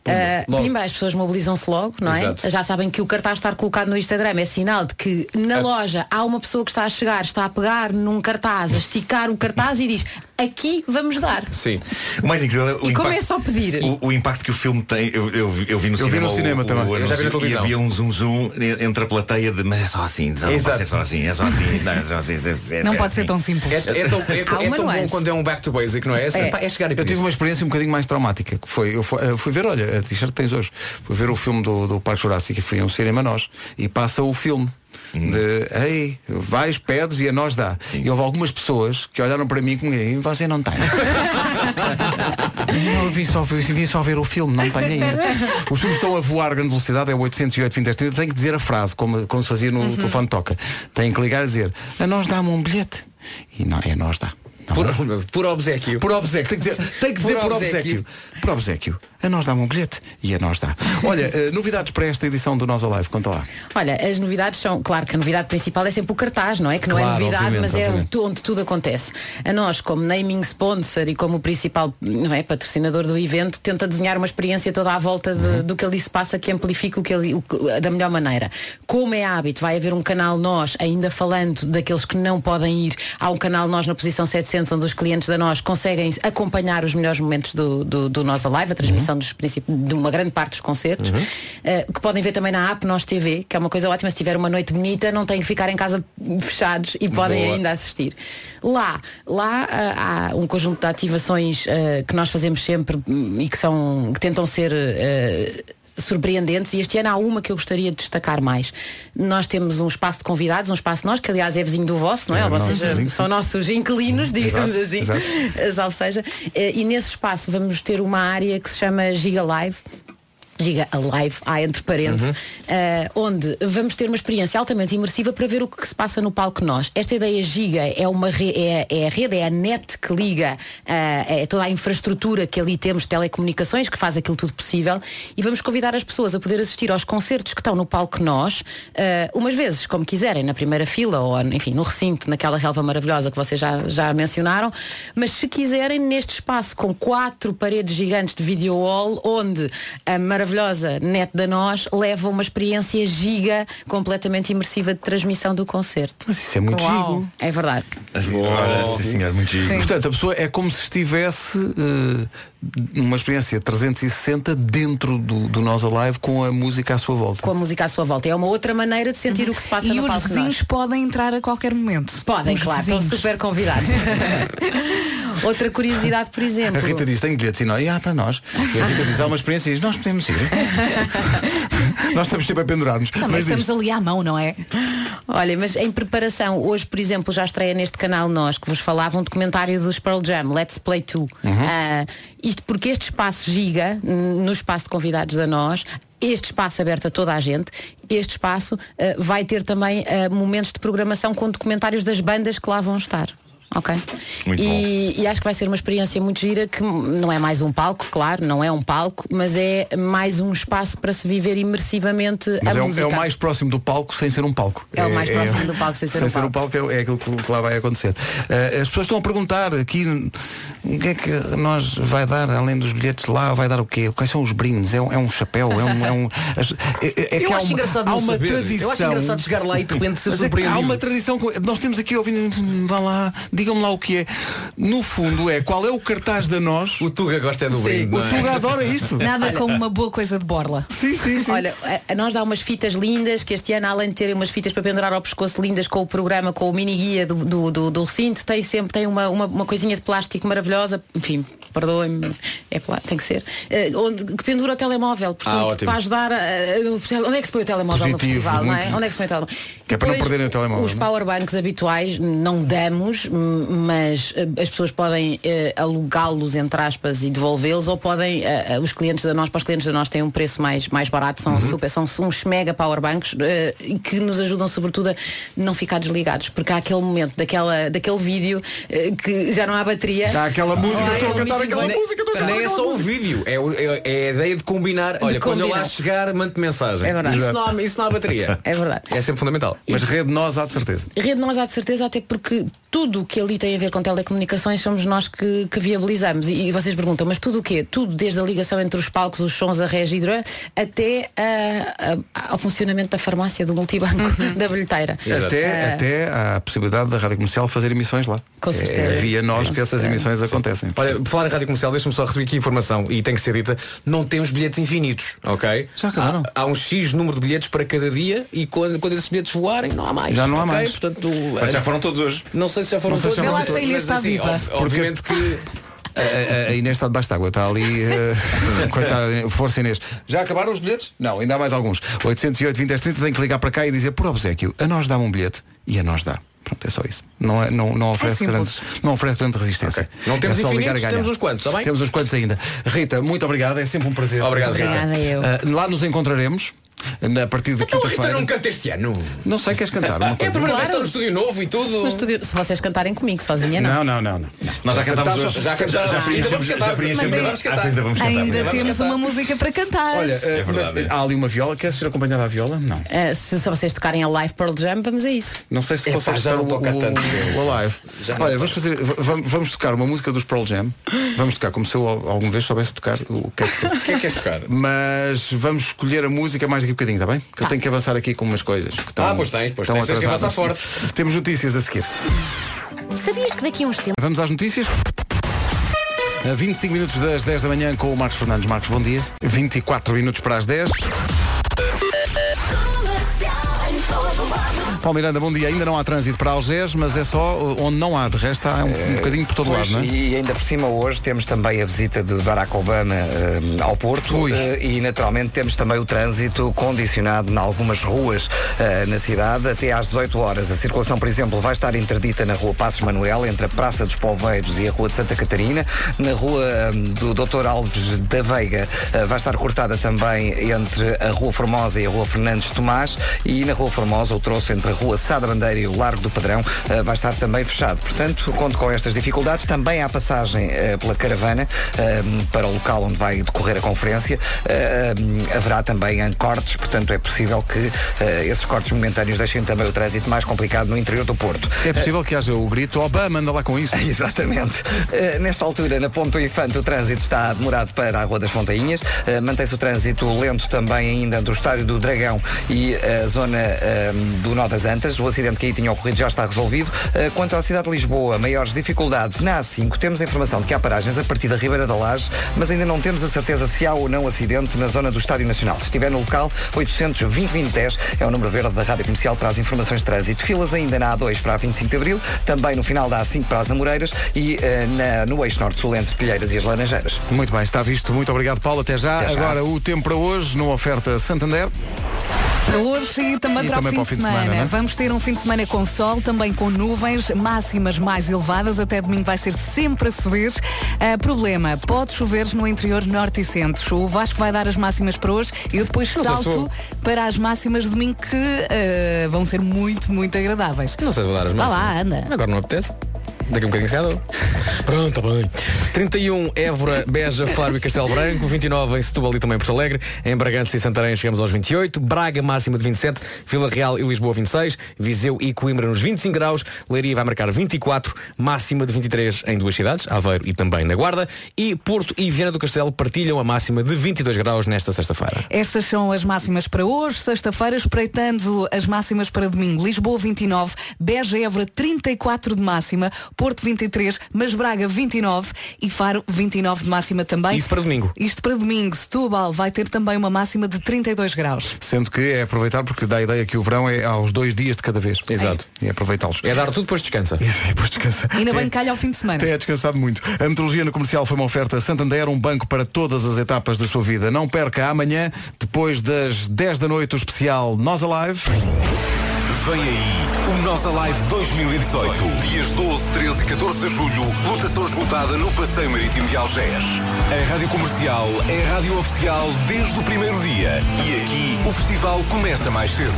primeiro as pessoas mobilizam-se logo, não é? Exato. Já sabem que o cartaz estar colocado no Instagram é sinal de que na loja há uma pessoa que está a chegar, está a pegar num cartaz, a esticar o cartaz e diz, aqui vamos dar. Sim. O mais incrível é o E como impacto, é só pedir? O, o impacto que o filme tem, eu, eu, vi- eu vi no Eu vi cinema. no cinema o, também. o Eu já vi na anúncio, e televisão. havia um zoom zoom entre a plateia de mas é só assim, não Exato. pode ser só assim, é só assim, não, é só assim, é, é- Não é pode ser assim. tão simples. É, é tão, é, é uma tão bom quando é um back to basic, não é? É, é chegar e Eu tive uma experiência um bocadinho mais traumática. que Foi, eu fui, eu fui ver, olha, a t-shirt tens hoje. Fui ver o filme do, do Parque Jurássico e fui a um cinema nós. E passa o filme. De ei, vais, pedes e a nós dá. E houve algumas pessoas que olharam para mim como e você não tem. não, eu vim só, vim só ver o filme, não tenho ainda. Os filmes estão a voar a grande velocidade, é o 808 20 30. Tem que dizer a frase, como, como se fazia no telefone toca. Tem que ligar e dizer, a nós dá-me um bilhete. E não, é a nós dá. Por, é? por obsequio. Por obsequio, tem que dizer, tem que Por dizer por, obséquio. obsequio. Por obsequio. A nós dá-me um bilhete e a nós dá. Olha, eh, novidades para esta edição do Nós Alive, conta lá. Olha, as novidades são, claro que a novidade principal é sempre o cartaz, não é? Que não Claro, é novidade, mas é obviamente. onde tudo acontece. A nós, como naming sponsor e como principal não é, patrocinador do evento, tenta desenhar uma experiência toda à volta de- Uhum. do que ali se passa que amplifica o que ali, o da melhor maneira. Como é hábito, vai haver um canal nós, ainda falando daqueles que não podem ir, há um canal nós na posição 700, onde os clientes da nós conseguem acompanhar os melhores momentos do, do, do Nós Alive, a Uhum. transmissão dos princíp- de uma grande parte dos concertos, eh, que podem ver também na app Nós TV, que é uma coisa ótima, se tiver uma noite bonita, não têm que ficar em casa fechados e podem Boa. ainda assistir. Lá, lá ah, há um conjunto de ativações ah, que nós fazemos sempre hum, e que são que tentam ser surpreendentes e este ano há uma que eu gostaria de destacar mais. Nós temos um espaço de convidados, um espaço nós, que aliás é vizinho do vosso, não é? É, Vocês nosso são nossos inquilinos, digamos Exato, assim. exato. Salve seja. Eh, E nesse espaço vamos ter uma área que se chama Giga Live Giga Alive, há entre parênteses, eh, onde vamos ter uma experiência altamente imersiva para ver o que se passa no palco nós. Esta ideia Giga é uma re- é, é a rede, é a net que liga eh, é toda a infraestrutura que ali temos telecomunicações, que faz aquilo tudo possível, e vamos convidar as pessoas a poder assistir aos concertos que estão no palco nós, eh, umas vezes, como quiserem, na primeira fila ou, enfim, no recinto, naquela relva maravilhosa que vocês já, já mencionaram, mas se quiserem, neste espaço com quatro paredes gigantes de video wall, onde a maravilhosa net da nós leva uma experiência giga completamente imersiva de transmissão do concerto. Mas isso é muito gigo. É verdade. Ora, sim, senhor, muito giro. Portanto, a pessoa é como se estivesse eh, numa experiência 360 dentro do, do Nós Alive com a música à sua volta. Com a música à sua volta. É uma outra maneira de sentir o que se passa E no os palco de vizinhos nós. podem entrar a qualquer momento. Podem, Os claro, estão vizinhos. super convidados. Outra curiosidade, por exemplo. A Rita diz, tem bilhetes e não, e há para nós. E a Rita diz, há uma experiência e diz, nós podemos ir. nós estamos sempre a pendurar-nos. Também Mas diz, estamos ali à mão, não é? Olha, mas em preparação, hoje, por exemplo, já estreia neste canal Nós, que vos falava um documentário dos Pearl Jam, Let's Play 2. Ah, isto porque este espaço giga, no espaço de convidados da Nós, este espaço aberto a toda a gente, este espaço ah, vai ter também ah, momentos de programação com documentários das bandas que lá vão estar. Ok? Muito e, e acho que vai ser uma experiência muito gira que não é mais um palco, claro, não é um palco, mas é mais um espaço para se viver imersivamente Mas a é, o- música. é o mais próximo do palco sem ser um palco. É o mais próximo do palco sem ser um Sem ser um palco é, é aquilo que, que lá vai acontecer. Eh, as pessoas estão a perguntar aqui o que é que nós vai dar, além dos bilhetes lá, vai dar o quê? Quais são os brindes? É um, é um chapéu? É um. É um é, é- é que Eu há acho uma, engraçado há uma saber. tradição. Eu acho engraçado chegar lá e de repente é surpreendido. Há uma tradição. Nós temos aqui ouvindo, vá lá, digam-me lá o que é. No fundo é qual é o cartaz da nós. O Tuga gosta é do brinde. O é? Tuga adora isto. Nada como uma boa coisa de borla. Sim, sim, sim. Olha, a, nós dá umas fitas lindas que este ano, além de terem umas fitas para pendurar ao pescoço lindas com o programa, com o mini guia do, do, do, do recinto, tem sempre tem uma, uma, uma coisinha de plástico maravilhosa, enfim, perdoem-me, é tem que ser, eh, onde, que pendura o telemóvel, portanto, Ah, ótimo. para ajudar a, a- onde é que se põe o telemóvel no Positivo, festival, não é? muito- Onde é que se põe o telemóvel? Que é para não perderem o telemóvel, Os é? powerbanks habituais não damos, mas eh, as pessoas podem eh, alugá-los, entre aspas, e devolvê-los, ou podem, eh, os clientes da nós, para os clientes da nós têm um preço mais, mais barato, Uhum. são super, são uns mega powerbanks eh, que nos ajudam sobretudo a não ficar desligados, porque há aquele momento daquela, daquele vídeo que já não há bateria. Há aquela música, Ou há estou a aquele cantar aquela Nem- música, estou a cantar Nem é só o vídeo, é, é- é a ideia de combinar. Olha, quando eu lá chegar, mande mensagem. É verdade. Isso não, há, isso não há bateria. É verdade. É sempre fundamental. Mas rede nós há de certeza. Rede nós há de certeza, até porque tudo o que ali tem a ver com telecomunicações somos nós que, que viabilizamos. E, e vocês perguntam, mas tudo o quê? Tudo, desde a ligação entre os palcos, os sons, a regi, até ah, ah, ao funcionamento da farmácia, do multibanco, da bilheteira. Até, Ah, até a possibilidade da Rádio Comercial fazer emissões lá. Com certeza. É via nós que essas emissões acontecem. Olha, por falar em rádio comercial, deixa-me só receber aqui informação e tem que ser dita, não tem os bilhetes infinitos, ok? Já acabaram. Há, há um X número de bilhetes para cada dia e quando, quando esses bilhetes voarem não há mais. Já não há ok? mais. Portanto, Mas já foram todos hoje. Não sei se já foram Se todos, já mas, todos. está assim, viva. ob- obviamente que A, a- a Inês está debaixo de água, está ali. eh, coitada, força Inês. Já acabaram os bilhetes? Não, ainda há mais alguns. 808 20 30 tem que ligar para cá e dizer por obsequio, a nós dá um bilhete e a nós dá. Pronto, é só isso. Não, é- não, não, oferece, simples. grandes, não oferece grande resistência. Não temos é só ligar infinitos, e ganhar. temos uns quantos, está bem? Temos uns quantos ainda. Rita, muito obrigado, é sempre um prazer. Obrigado, Rita. Obrigada, eu. Ah, lá nos encontraremos. A partir de Então quinta-feira. não canta este ano. Não sei, queres cantar? Uma É a coisa? primeira vez que Claro. está no estúdio novo e tudo. no estúdio, se vocês cantarem comigo, sozinha não. Não, não, não, não. Nós já cantámos Já- hoje. já cantámos. já Ainda preenchemos, já preenchemos. É-. Ainda vamos cantar. Ainda Vamos temos uma música para cantar. Olha, É ah, verdade. mas há ali uma viola, queres ser acompanhada à viola? Não. Ah, se, se vocês tocarem a live Pearl Jam, vamos a isso. Não sei se consegues já não tocar toca o, tanto. o, o live. Já Olha, vamos, fazer, vamos, vamos tocar uma música dos Pearl Jam. Vamos tocar como se eu al- alguma vez soubesse tocar o que é que fosse. O que é que queres tocar? Mas vamos escolher a música mais daqui a bocadinho, está bem? Que eu tenho que avançar aqui com umas coisas. Que estão, Ah, pois tens, pois estão tens, tens que avançar forte. Temos notícias a seguir. Sabias que daqui a uns tempos. Vamos às notícias. A 25 minutos das 10 da manhã com o Marcos Fernandes. Marcos, bom dia. 24 minutos para as 10. Paulo Miranda, bom dia. Ainda não há trânsito para Algés, mas é só uh, onde não há. De resto, há um, um bocadinho por todo Pois, lado, não é? E ainda por cima hoje temos também a visita de Barack Obama eh, ao Porto eh, e naturalmente temos também o trânsito condicionado em algumas ruas eh, na cidade até às 18 horas. A circulação, por exemplo, vai estar interdita na rua Passos Manuel, entre a Praça dos Poveiros e a rua de Santa Catarina. Na rua eh, do Dr. Alves da Veiga eh, vai estar cortada também entre a rua Formosa e a rua Fernandes Tomás e na rua Formosa o troço entre rua Sada Bandeira e o Largo do Padrão eh, vai estar também fechado. Portanto, conto com estas dificuldades. Também há passagem eh, pela caravana eh, para o local onde vai decorrer a conferência. Eh, haverá também cortes, portanto é possível que esses cortes momentâneos deixem também o trânsito mais complicado no interior do Porto. É possível que haja o grito Obama, anda lá com isso. Exatamente. Uh, nesta altura, na Ponto Infante, o trânsito está demorado para a Rua das Fontainhas. Uh, Mantém-se o trânsito lento também ainda do Estádio do Dragão e a zona uh, do Nó das Antas. O acidente que aí tinha ocorrido já está resolvido. Uh, quanto à cidade de Lisboa, maiores dificuldades na A5. Temos a informação de que há paragens a partir da Ribeira da Laje, mas ainda não temos a certeza se há ou não acidente na zona do Estádio Nacional. Se estiver no local, 820-2010 é o número verde da Rádio Comercial, traz informações de trânsito. Filas ainda na A2 para a 25 de Abril, também no final da A5 para as Amoreiras e eh, na- no eixo norte-sul entre Telheiras e as Laranjeiras. Muito bem, está visto. Muito obrigado, Paulo. Até já. Até já. Agora o tempo para hoje, numa oferta Santander. Para hoje e também, E para, também o fim de semana. não é? Vamos ter um fim de semana com sol, também com nuvens, máximas mais elevadas. Até domingo vai ser sempre a subir. Ah, problema, pode chover no interior norte e centro. O Vasco vai dar as máximas para hoje e eu depois Não salto para as máximas de domingo que ah, vão ser muito, muito agradáveis. Não sei se vou dar as Vá máximas. lá, anda. Agora não apetece. Daqui um bocadinho se. Pronto, tá bem. 31, Évora, Beja, Faro e Castelo Branco. 29 em Setúbal e também Porto Alegre. Em Bragança e Santarém chegamos aos 28. Braga, máxima de 27. Vila Real e Lisboa, 26. Viseu e Coimbra nos 25 graus. Leiria vai marcar 24. Máxima de 23 em duas cidades, Aveiro e também na Guarda. E Porto e Viana do Castelo partilham a máxima de 22 graus nesta sexta-feira. Estas são as máximas para hoje, sexta-feira, espreitando as máximas para domingo. Lisboa 29, Beja Évora 34 de máxima, Porto 23, mas Braga 29 e Faro 29 de máxima também. Isso para domingo. Isto para domingo. Setúbal vai ter também uma máxima de 32 graus. Sendo que é aproveitar, porque dá a ideia que o verão é aos dois dias de cada vez. Exato. E aproveitá-los. É dar tudo, depois descansa. E depois descansa. Ainda bem É- que calha ao fim de semana. Tem descansado muito. A metrologia no comercial foi uma oferta Santander, um banco para todas as etapas da sua vida. Não perca amanhã, depois das 10 da noite, o especial Nós Alive. Vem aí o Nós Alive 2018. Dias 12, 13 e 14 de julho, lotação esgotada no Passeio Marítimo de Algés. A Rádio Comercial é a rádio oficial desde o primeiro dia. E aqui o festival começa mais cedo.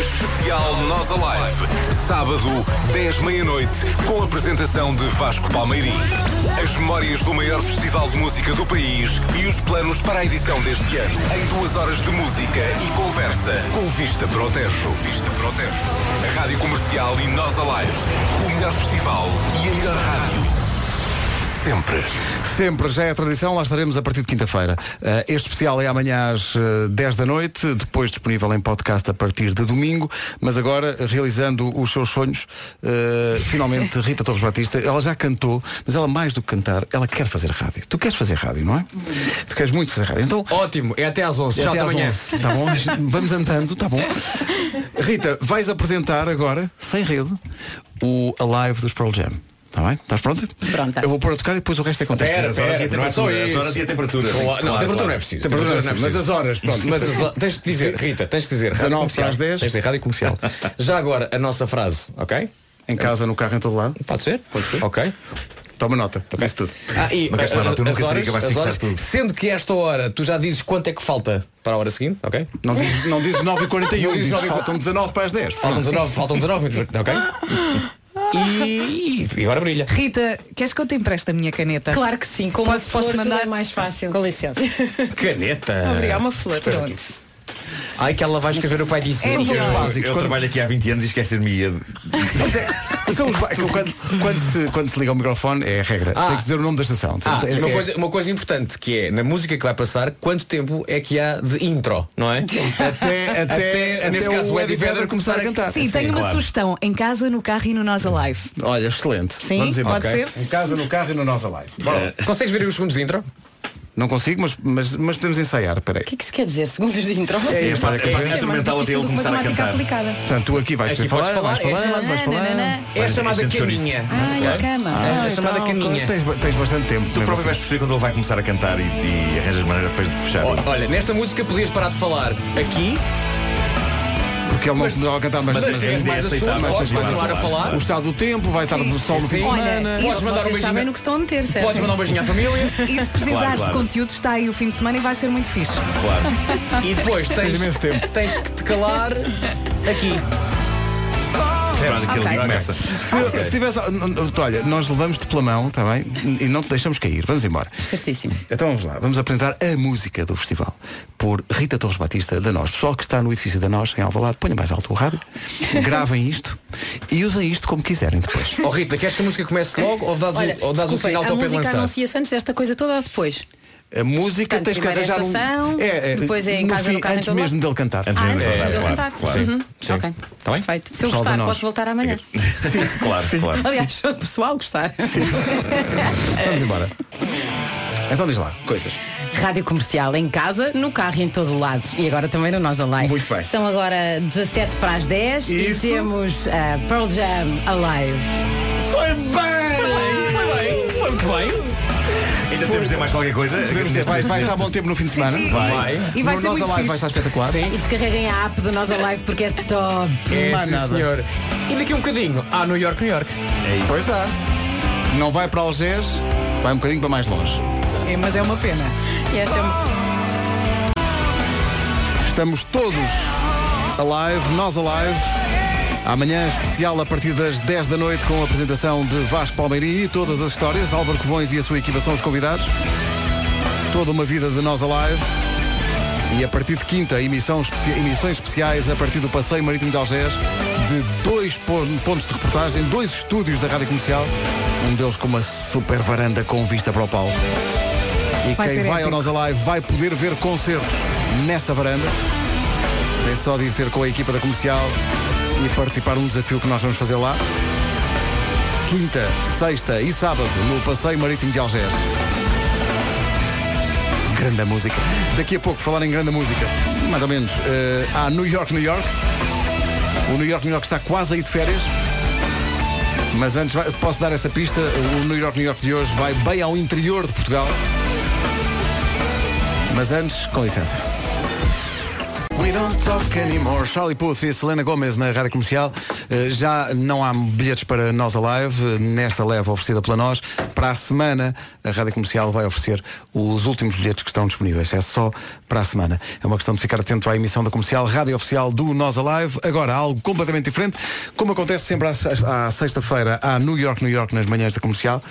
Especial Nós Alive. Sábado, 10 meia-noite, com a apresentação de Vasco Palmeirim. As memórias do maior festival de música do país e os planos para a edição deste ano. Em duas horas de música e conversa com vista para o Tejo. Vista para A Rádio Comercial e Nós Alive. O melhor festival e a melhor rádio. Sempre. Sempre, já é tradição, lá estaremos a partir de quinta-feira. Eh, este especial é amanhã às eh, 10 da noite, depois disponível em podcast a partir de domingo, mas agora, eh, realizando os seus sonhos, finalmente Rita Torres Batista, ela já cantou, mas ela mais do que cantar, ela quer fazer rádio. Tu queres fazer rádio, não é? Tu queres muito fazer rádio. Então, Ótimo, é até às 11. é Tchau, até até às amanhã. 11, tá bom? Vamos andando, tá bom? Rita, vais apresentar agora, sem rede, o Alive dos Pearl Jam. Está bem? Estás pronta? Pronta. Eu vou pôr a tocar e depois o resto é contexto. Pera, As horas e a pera, não é só temperatura, as horas e a temperatura. Claro, Claro, não, a temperatura claro. não é preciso. Temperatura não é preciso, mas as horas, pronto. Mas as horas- tens de dizer, Rita, tens de dizer. rádio 19 comercial. para as 10. Tens de dizer rádio comercial. Já agora, a nossa frase, ok? Em casa, no carro, em todo lado. Pode ser? Pode ser. Ok. Toma nota. Isso tudo. Ah, e Não queres tomar a- nota, nunca as seria horas, capaz de horas, tudo. Sendo que esta hora tu já dizes quanto é que falta para a hora seguinte, ok? Não dizes, não dizes 9h41, Não dizes dizes 9 faltam 19 para as 10. Faltam 19, faltam 19, ok? E, e agora brilha. Rita, queres que eu te empreste a minha caneta? Claro que sim, com uma Posso- flor posso tudo mandar? é mais fácil. Com licença. Caneta. Obrigada, uma flor. Pronto. Ai que ela vai escrever o que vai dizer. São os Eu, básicos. eu Quando- trabalho aqui há 20 anos e esquecer-me São os quando, quando se, quando se liga ao microfone, é a regra. Ah. Tem que dizer o nome da estação. Ah, É- uma, é- coisa, uma coisa importante que é na música que vai passar, quanto tempo é que há de intro, não é? Até, até, até, neste caso, o Eddie Vedder começar a cantar. Sim, tenho uma claro. sugestão. Em casa, no carro e no Nós Alive. Olha, excelente. Sim, Vamos embora. pode ser? Em casa, no carro e no Nós Alive. Bora. Consegues ver aí os segundos de intro? Não consigo, mas, mas, mas podemos ensaiar. Peraí. O que é que se quer dizer? Segundos de intro? É, Sim. é, pá, é de É mais instrumental até ele começar a cantar. aplicada. Portanto, tu aqui vais Aqui falar, falar, vais falar, é vais falar. É a chamada caninha. Ai, a cama. É a Ah, chamada então, caninha. Tens, bastante tempo. Tu próprio assim. vais perceber quando ele vai começar a cantar e, e arranjas maneira depois de fechar. Olha, nesta música podias parar de falar aqui, Porque ele não a cantar, mas, mas mas, este é tens mais aceitável. mas podes continuar a falar. o estado do tempo, vai estar do sol no fim de semana. Podes mandar um beijinho. no que estão a meter, certo? Podes mandar um beijinho à família E se precisares Claro, claro. de conteúdo, está aí o fim de semana e vai ser muito fixe. Claro. e depois tens, tens que te calar aqui. Começa. Se, se tivesse, olha, nós levamos-te pela mão, está bem? E não te deixamos cair. Vamos embora. Certíssimo. Então vamos lá, vamos apresentar a música do festival por Rita Torres Batista da Nós. Pessoal que está no edifício da Nós, em Alvalade, ponha mais alto o rádio, gravem isto e usem isto como quiserem depois. Oh Rita, queres que a música comece logo ou dás, Olha, o, ou dás o desculpem, sinal a para o Pedro música anuncia-se antes desta coisa toda depois? A música Portanto, tens que arranjar estação, um. depois é em no casa, no fim, carro, em antes mesmo dele cantar. Antes Ah, mesmo antes de de cantar, eu claro, cantar. claro. Uhum. Sim. Ok. Está bem? Perfeito. Se eu gostar, posso voltar amanhã. Claro, claro. Aliás, se o pessoal gostar. Vamos embora. Então diz lá, coisas. Rádio Comercial em casa, no carro e em todo o lado. E agora também no Nós Alive. Muito bem. São agora 17 para as 10 Isso. e temos a Pearl Jam Alive. Foi bem! Foi bem, foi muito bem. Ainda temos de dizer mais qualquer coisa. Podemos dizer, vai, vai estar bom tempo no fim de semana. Sim, sim. Vai. E vai no ser Nós muito Alive vai estar espetacular. Sim. E descarreguem a app do Nós Alive porque é top. É, sim, senhor. E daqui a um bocadinho, ah, New York, New York. Pois é. Não vai para Algés, vai um bocadinho para mais longe. É, mas é uma pena. E esta é uma... Estamos todos alive, nós alive. Amanhã especial a partir das 10 da noite com a apresentação de Vasco Palmeiri e todas as histórias. Álvaro Covões e a sua equipa são os convidados. Toda uma vida de nós alive. E a partir de quinta, emissão especia- emissões especiais a partir do Passeio Marítimo de Algés, de dois pon- pontos de reportagem, dois estúdios da Rádio Comercial, um deles com uma super varanda com vista para o palco. E Vai quem vai ao. Nós Alive vai poder ver concertos nessa varanda. É só de ir ter com a equipa da comercial e participar num desafio que nós vamos fazer lá. Quinta, sexta e sábado no Passeio Marítimo de Algés. Grande música. Daqui a pouco, falar em grande música, mais ou menos, eh, há New York, New York. O New York, New York está quase aí de férias. Mas antes, posso dar essa pista. O New York, New York de hoje vai bem ao interior de Portugal. Mas antes, com licença. We don't talk anymore. Charlie Puth e Selena Gomez na rádio comercial. Eh, já não há bilhetes para Nós Alive, eh, nesta leva oferecida pela nós. Para a semana, a rádio comercial vai oferecer os últimos bilhetes que estão disponíveis. É só para a semana. É uma questão de ficar atento à emissão da comercial, rádio oficial do Nós Alive. Agora, algo completamente diferente. Como acontece sempre à, à sexta-feira, há New York, New York nas manhãs da comercial.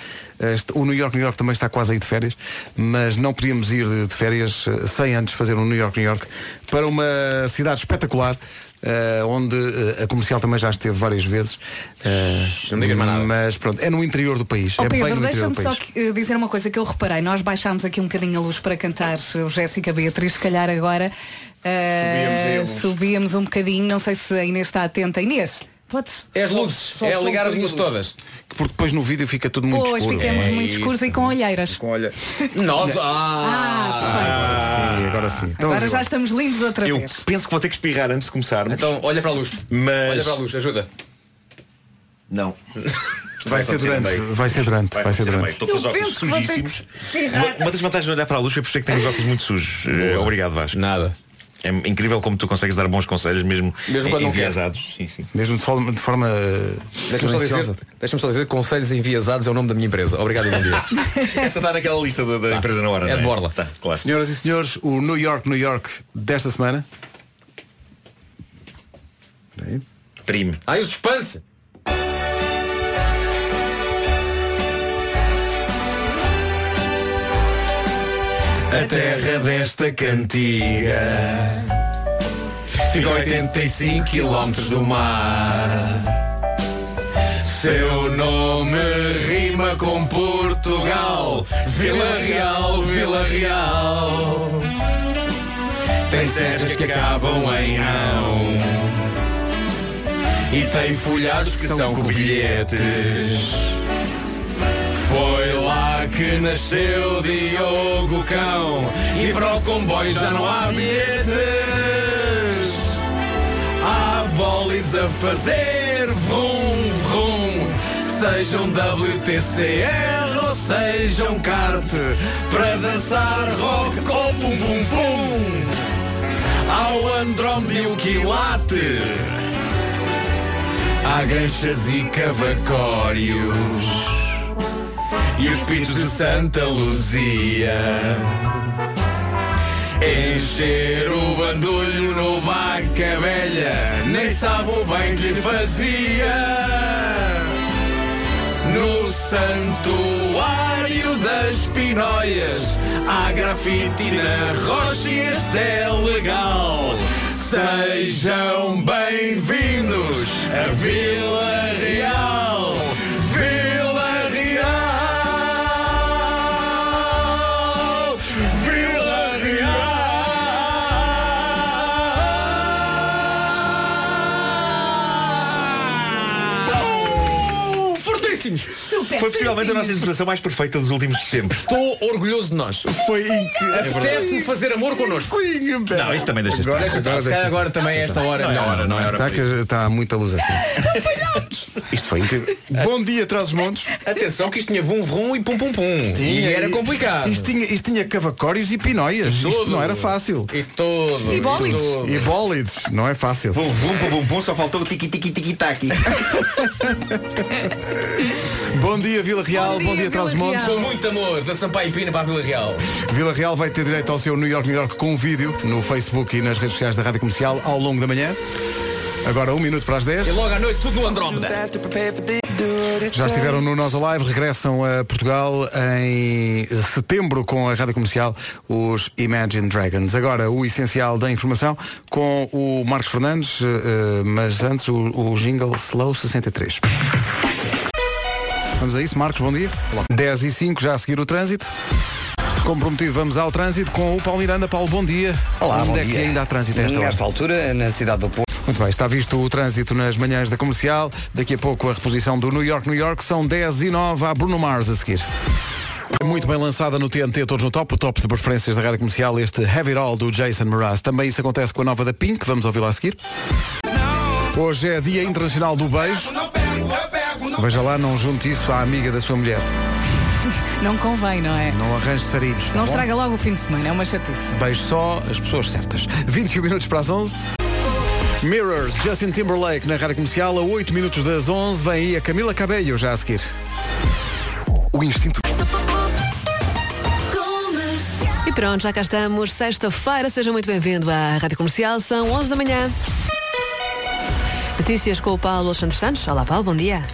O New York, New York também está quase aí de férias, mas não podíamos ir de, de férias eh, sem antes fazer um New York, New York para uma cidade espetacular. eh, onde eh, a comercial também já esteve várias vezes. Eh, Não digas mais nada. Mas pronto, é no interior do país. Ó é Pedro, deixa-me do só país. que- dizer uma coisa que eu reparei. Nós baixámos aqui um bocadinho a luz para cantar o Jéssica Beatriz, se calhar agora Subíamos subíamos um bocadinho. Não sei se a Inês está atenta. Inês, podes? É as luzes, só- é só ligar as luzes todas. Porque depois no vídeo fica tudo muito Pois, escuro. ficamos É muito isso. escuros e com olheiras. Olha. Nós, ah, Ah, Sim, agora sim. Então, Agora já estamos lindos outra Eu vez. penso que vou ter que espirrar antes de começarmos. então olha para a luz. Mas- Olha para a luz, ajuda. Não. Vai ser durante. Vai ser durante. Vai ser a meio. durante. Estou com os Eu óculos sujíssimos. Uma, uma das vantagens de olhar para a luz é perceber que tenho os óculos muito sujos. Eh, obrigado, Vasco. Nada. É incrível como tu consegues dar bons conselhos mesmo, Mesmo quando não enviesados. Sim, sim. Mesmo de forma, de forma eh, Deixa-me só, dizer, deixa só dizer Conselhos Enviesados é o nome da minha empresa. Obrigado e bom dia. Essa está naquela lista da, da empresa na hora. É não de borla. Tá, claro. Senhoras e senhores, o New York, New York desta semana. Prime. Ai, o suspense! A terra desta cantiga Fica a 85 km do mar. Seu nome rima com Portugal. Vila Real, Vila Real. Tem serras que acabam em ão. E tem folhados que são covilhetes. Foi lá que nasceu Diogo Cão e para o comboio já não há bilhetes. Há bólides a fazer vrum vrum, sejam WTCR ou sejam kart, para dançar rock ou pum pum pum. Ao Andrómede e o quilate. Há ganchas e cavacórios E os pitos de Santa Luzia. Encher o bandulho no Baca Velha Nem sabe o bem que lhe fazia. No Santuário das Pinóias Há grafite na rocha e este é legal. Sejam bem-vindos a Vila Real. Tschüss. Fortíssimos. Foi possivelmente a nossa interpretação mais perfeita dos últimos tempos. Estou orgulhoso de nós. Foi incrível. Apetece-me fazer amor connosco. Não, isso também deixa Agora, estar. deixa estar. Se calhar agora também é esta hora. Não é hora, não é hora. Está, que está muita luz assim. Isto foi incrível. Bom dia, traz os montes. Atenção que isto tinha vum vum e pum pum pum. e era complicado. Isto tinha, isto tinha cavacórios e pinóias. Isto Tudo. não era fácil. E todo. E bólides. E bólides, não é fácil. Bum, bum, bum, bum, bum, só faltou o tiki tiki tiki taki. Bom dia, Vila Real. Bom dia, Vila os montes. Real. Com muito amor, da Sampaio Pina para a Vila Real. Vila Real vai ter direito ao seu New York, New York com um vídeo no Facebook e nas redes sociais da Rádio Comercial ao longo da manhã. Agora um minuto para as 10. E logo à noite tudo no Andrómeda. Já estiveram no Nós Alive, regressam a Portugal em setembro com a Rádio Comercial, os Imagine Dragons. Agora o essencial da informação com o Marcos Fernandes, eh, mas antes o, o jingle Slow 63. Vamos a isso, Marcos, bom dia. 10 e 5, já a seguir o trânsito. Como prometido, vamos ao trânsito com o Paulo Miranda. Paulo, bom dia. Olá, Onde bom é que dia. ainda há trânsito? Nesta altura, na cidade do Porto. Muito bem, está visto o trânsito nas manhãs da comercial. Daqui a pouco a reposição do New York, New York. São 10 e 9 a Bruno Mars a seguir. Muito bem lançada no TNT, todos no top, o top de preferências da rádio comercial, este Heavy It All do Jason Mraz. Também isso acontece com a nova da Pink, vamos ouvir lá a seguir. Hoje é Dia Internacional do Beijo. Veja lá, não junte isso à amiga da sua mulher. Não convém, não é? Não arranje sarilhos. tá Não bom? estraga logo o fim de semana, é uma chatice. Beijo só as pessoas certas. 21 minutos para as 11. Mirrors, Justin Timberlake na rádio comercial, a 8 minutos das 11. Vem aí a Camila Cabello já a seguir. O instinto. E pronto, já cá estamos. Sexta-feira, seja muito bem-vindo à Rádio Comercial. São 11 da manhã. Notícias com o Paulo Alexandre Santos. Olá, Paulo, bom dia.